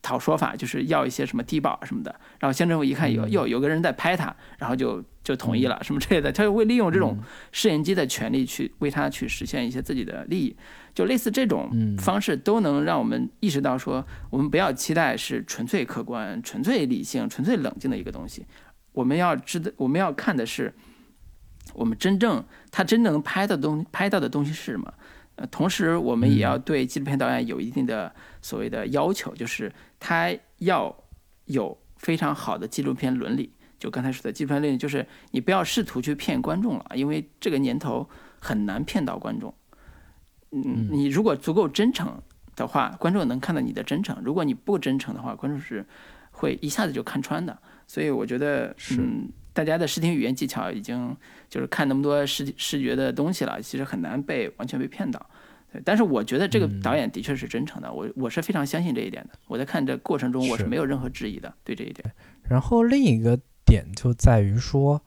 讨说法就是要一些什么低保什么的，然后乡政府一看有有有个人在拍他，然后就就同意了什么之类的，他就会利用这种摄影机的权利去为他去实现一些自己的利益，就类似这种方式都能让我们意识到说，我们不要期待是纯粹客观、纯粹理性、纯粹冷静的一个东西，我们要知道我们要看的是我们真正他真正能拍的东拍到的东西是什么。呃，同时我们也要对纪录片导演有一定的所谓的要求，就是他要有非常好的纪录片伦理。就刚才说的纪录片伦理，就是你不要试图去骗观众了，因为这个年头很难骗到观众。嗯，你如果足够真诚的话，观众能看到你的真诚；如果你不真诚的话，观众是会一下子就看穿的。所以我觉得，嗯。大家的视听语言技巧已经就是看那么多视视觉的东西了，其实很难被完全被骗到。对，但是我觉得这个导演的确是真诚的，我我是非常相信这一点的。我在看这过程中，我是没有任何质疑的，对这一点。然后另一个点就在于说，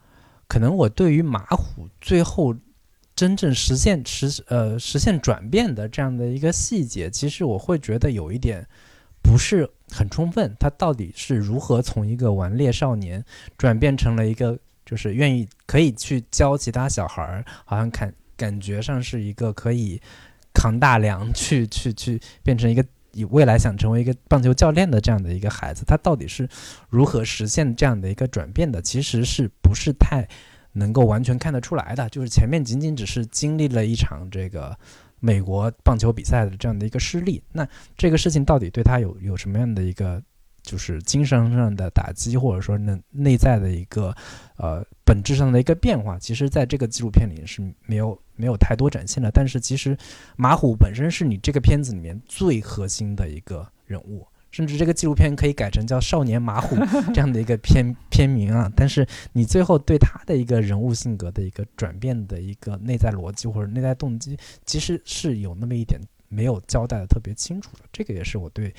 可能我对于马虎最后真正实现实呃实现转变的这样的一个细节，其实我会觉得有一点。不是很充分，他到底是如何从一个顽劣少年转变成了一个就是愿意可以去教其他小孩儿，好像看感觉上是一个可以扛大梁去去去变成一个以未来想成为一个棒球教练的这样的一个孩子，他到底是如何实现这样的一个转变的？其实是不是太能够完全看得出来的？就是前面仅仅只是经历了一场这个。美国棒球比赛的这样的一个失利，那这个事情到底对他有有什么样的一个就是精神上的打击，或者说内内在的一个呃本质上的一个变化？其实，在这个纪录片里是没有没有太多展现的。但是，其实马虎本身是你这个片子里面最核心的一个人物。甚至这个纪录片可以改成叫《少年马虎 》这样的一个片片名啊，但是你最后对他的一个人物性格的一个转变的一个内在逻辑或者内在动机，其实是有那么一点没有交代的特别清楚的。这个也是我对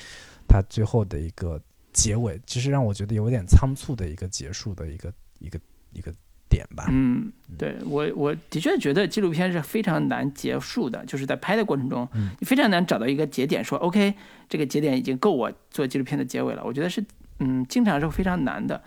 他最后的一个结尾，其实让我觉得有点仓促的一个结束的一个一个一个。点吧，嗯，对我我的确觉得纪录片是非常难结束的，就是在拍的过程中，你非常难找到一个节点，说 OK，这个节点已经够我做纪录片的结尾了。我觉得是，嗯，经常是非常难的。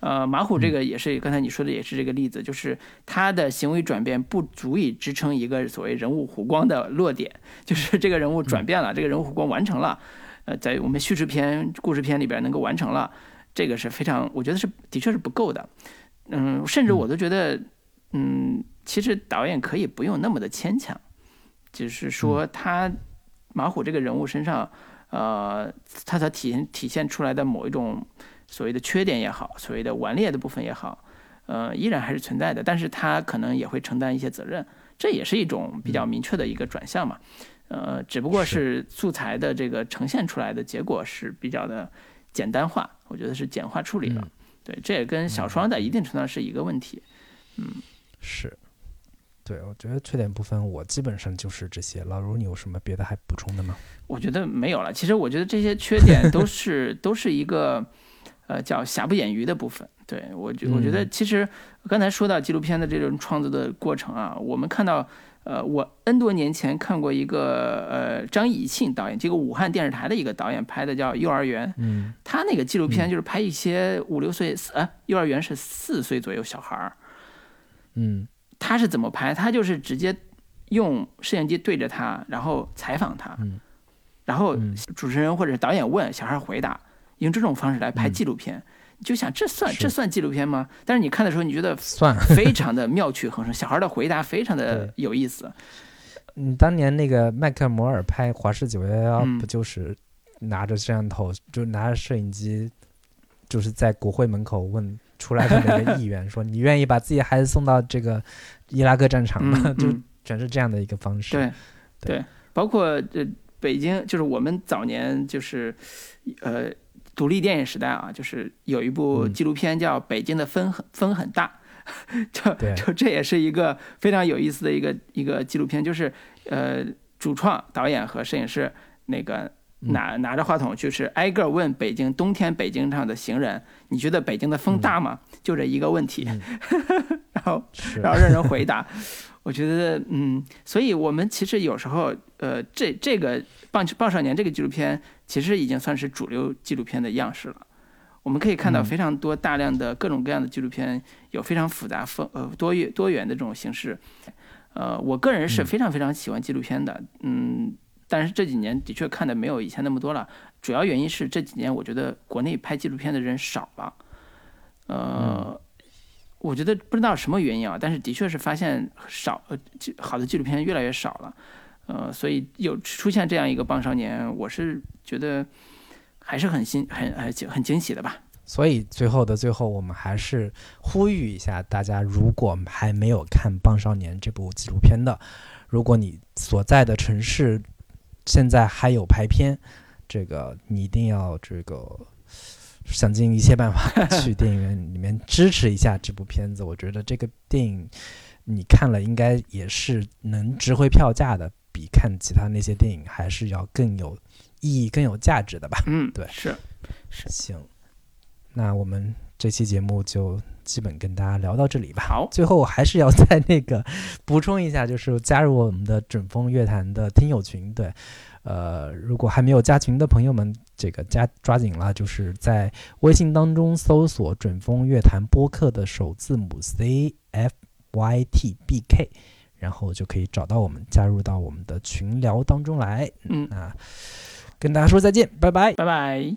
呃，马虎这个也是刚才你说的也是这个例子，就是他的行为转变不足以支撑一个所谓人物弧光的落点，就是这个人物转变了，这个人物弧光完成了，呃，在我们叙事片、故事片里边能够完成了，这个是非常，我觉得是的确是不够的。嗯，甚至我都觉得，嗯，其实导演可以不用那么的牵强，就是说他马虎这个人物身上，呃，他所体现体现出来的某一种所谓的缺点也好，所谓的顽劣的部分也好，呃，依然还是存在的。但是他可能也会承担一些责任，这也是一种比较明确的一个转向嘛。呃，只不过是素材的这个呈现出来的结果是比较的简单化，我觉得是简化处理了。对，这也跟小双在一定程度上是一个问题，嗯，是，对，我觉得缺点部分我基本上就是这些。老卢，你有什么别的还补充的吗？我觉得没有了。其实我觉得这些缺点都是 都是一个，呃，叫瑕不掩瑜的部分。对我觉我觉得其实刚才说到纪录片的这种创作的过程啊，我们看到。呃，我 N 多年前看过一个呃张以庆导演，这个武汉电视台的一个导演拍的叫《幼儿园》，嗯，他那个纪录片就是拍一些五六岁，呃，幼儿园是四岁左右小孩儿，嗯，他是怎么拍？他就是直接用摄像机对着他，然后采访他，嗯，然后主持人或者是导演问，小孩回答，用这种方式来拍纪录片。你就想这算这算纪录片吗？但是你看的时候，你觉得 算，非常的妙趣横生。小孩的回答非常的有意思。嗯，当年那个麦克摩尔拍《华氏九幺幺》，不就是拿着摄像头，就拿着摄影机，就是在国会门口问出来的那个议员说：“你愿意把自己孩子送到这个伊拉克战场吗？” 就全是这样的一个方式。对对，包括这，北京，就是我们早年就是呃。独立电影时代啊，就是有一部纪录片叫《北京的风很风很大》，就就这也是一个非常有意思的一个一个纪录片，就是呃，主创、导演和摄影师那个拿拿着话筒，就是挨个问北京冬天北京上的行人，你觉得北京的风大吗？就这一个问题，然后然后让人回答。我觉得，嗯，所以我们其实有时候，呃，这这个《棒棒少年》这个纪录片，其实已经算是主流纪录片的样式了。我们可以看到嗯非常多大量的各种各样的纪录片，有非常复杂、丰呃多元多元的这种形式。呃，我个人是非常非常喜欢纪录片的，嗯，但是这几年的确看的没有以前那么多了。主要原因是这几年我觉得国内拍纪录片的人少了，呃，我觉得不知道什么原因啊，但是的确是发现少呃纪好的纪录片越来越少了，呃，所以有出现这样一个棒少年，我是觉得还是很新很很很惊喜的吧。所以最后的最后，我们还是呼吁一下大家，如果还没有看《棒少年》这部纪录片的，如果你所在的城市现在还有排片，这个你一定要这个想尽一切办法 去电影院里面支持一下这部片子。我觉得这个电影你看了，应该也是能值回票价的，比看其他那些电影还是要更有意义、更有价值的吧。嗯，对是是。行，那我们这期节目就基本跟大家聊到这里吧。好，最后还是要 再那个补充一下，就是加入我们的准风乐坛的听友群。对，呃，如果还没有加群的朋友们，这个加抓紧了，就是在微信当中搜索“准风乐坛播客”的首字母 C F Y T B K，然后就可以找到我们，加入到我们的群聊当中来。嗯，啊跟大家说再见，拜拜。拜拜。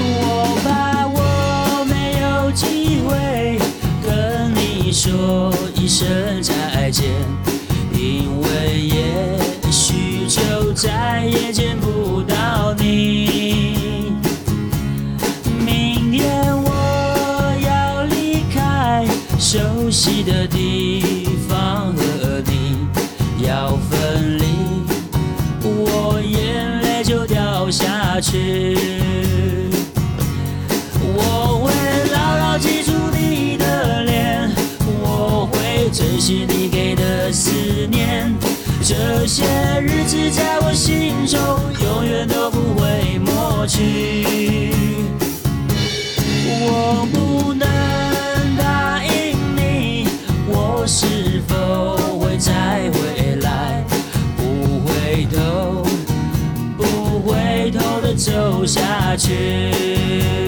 我怕我没有机会跟你说一声再见，因为也许就再也见不到的地方和你要分离。我眼泪就掉下去。我会牢牢记住你的脸，我会珍惜你给的思念。这些日子在我心中永远都不会抹去。下去。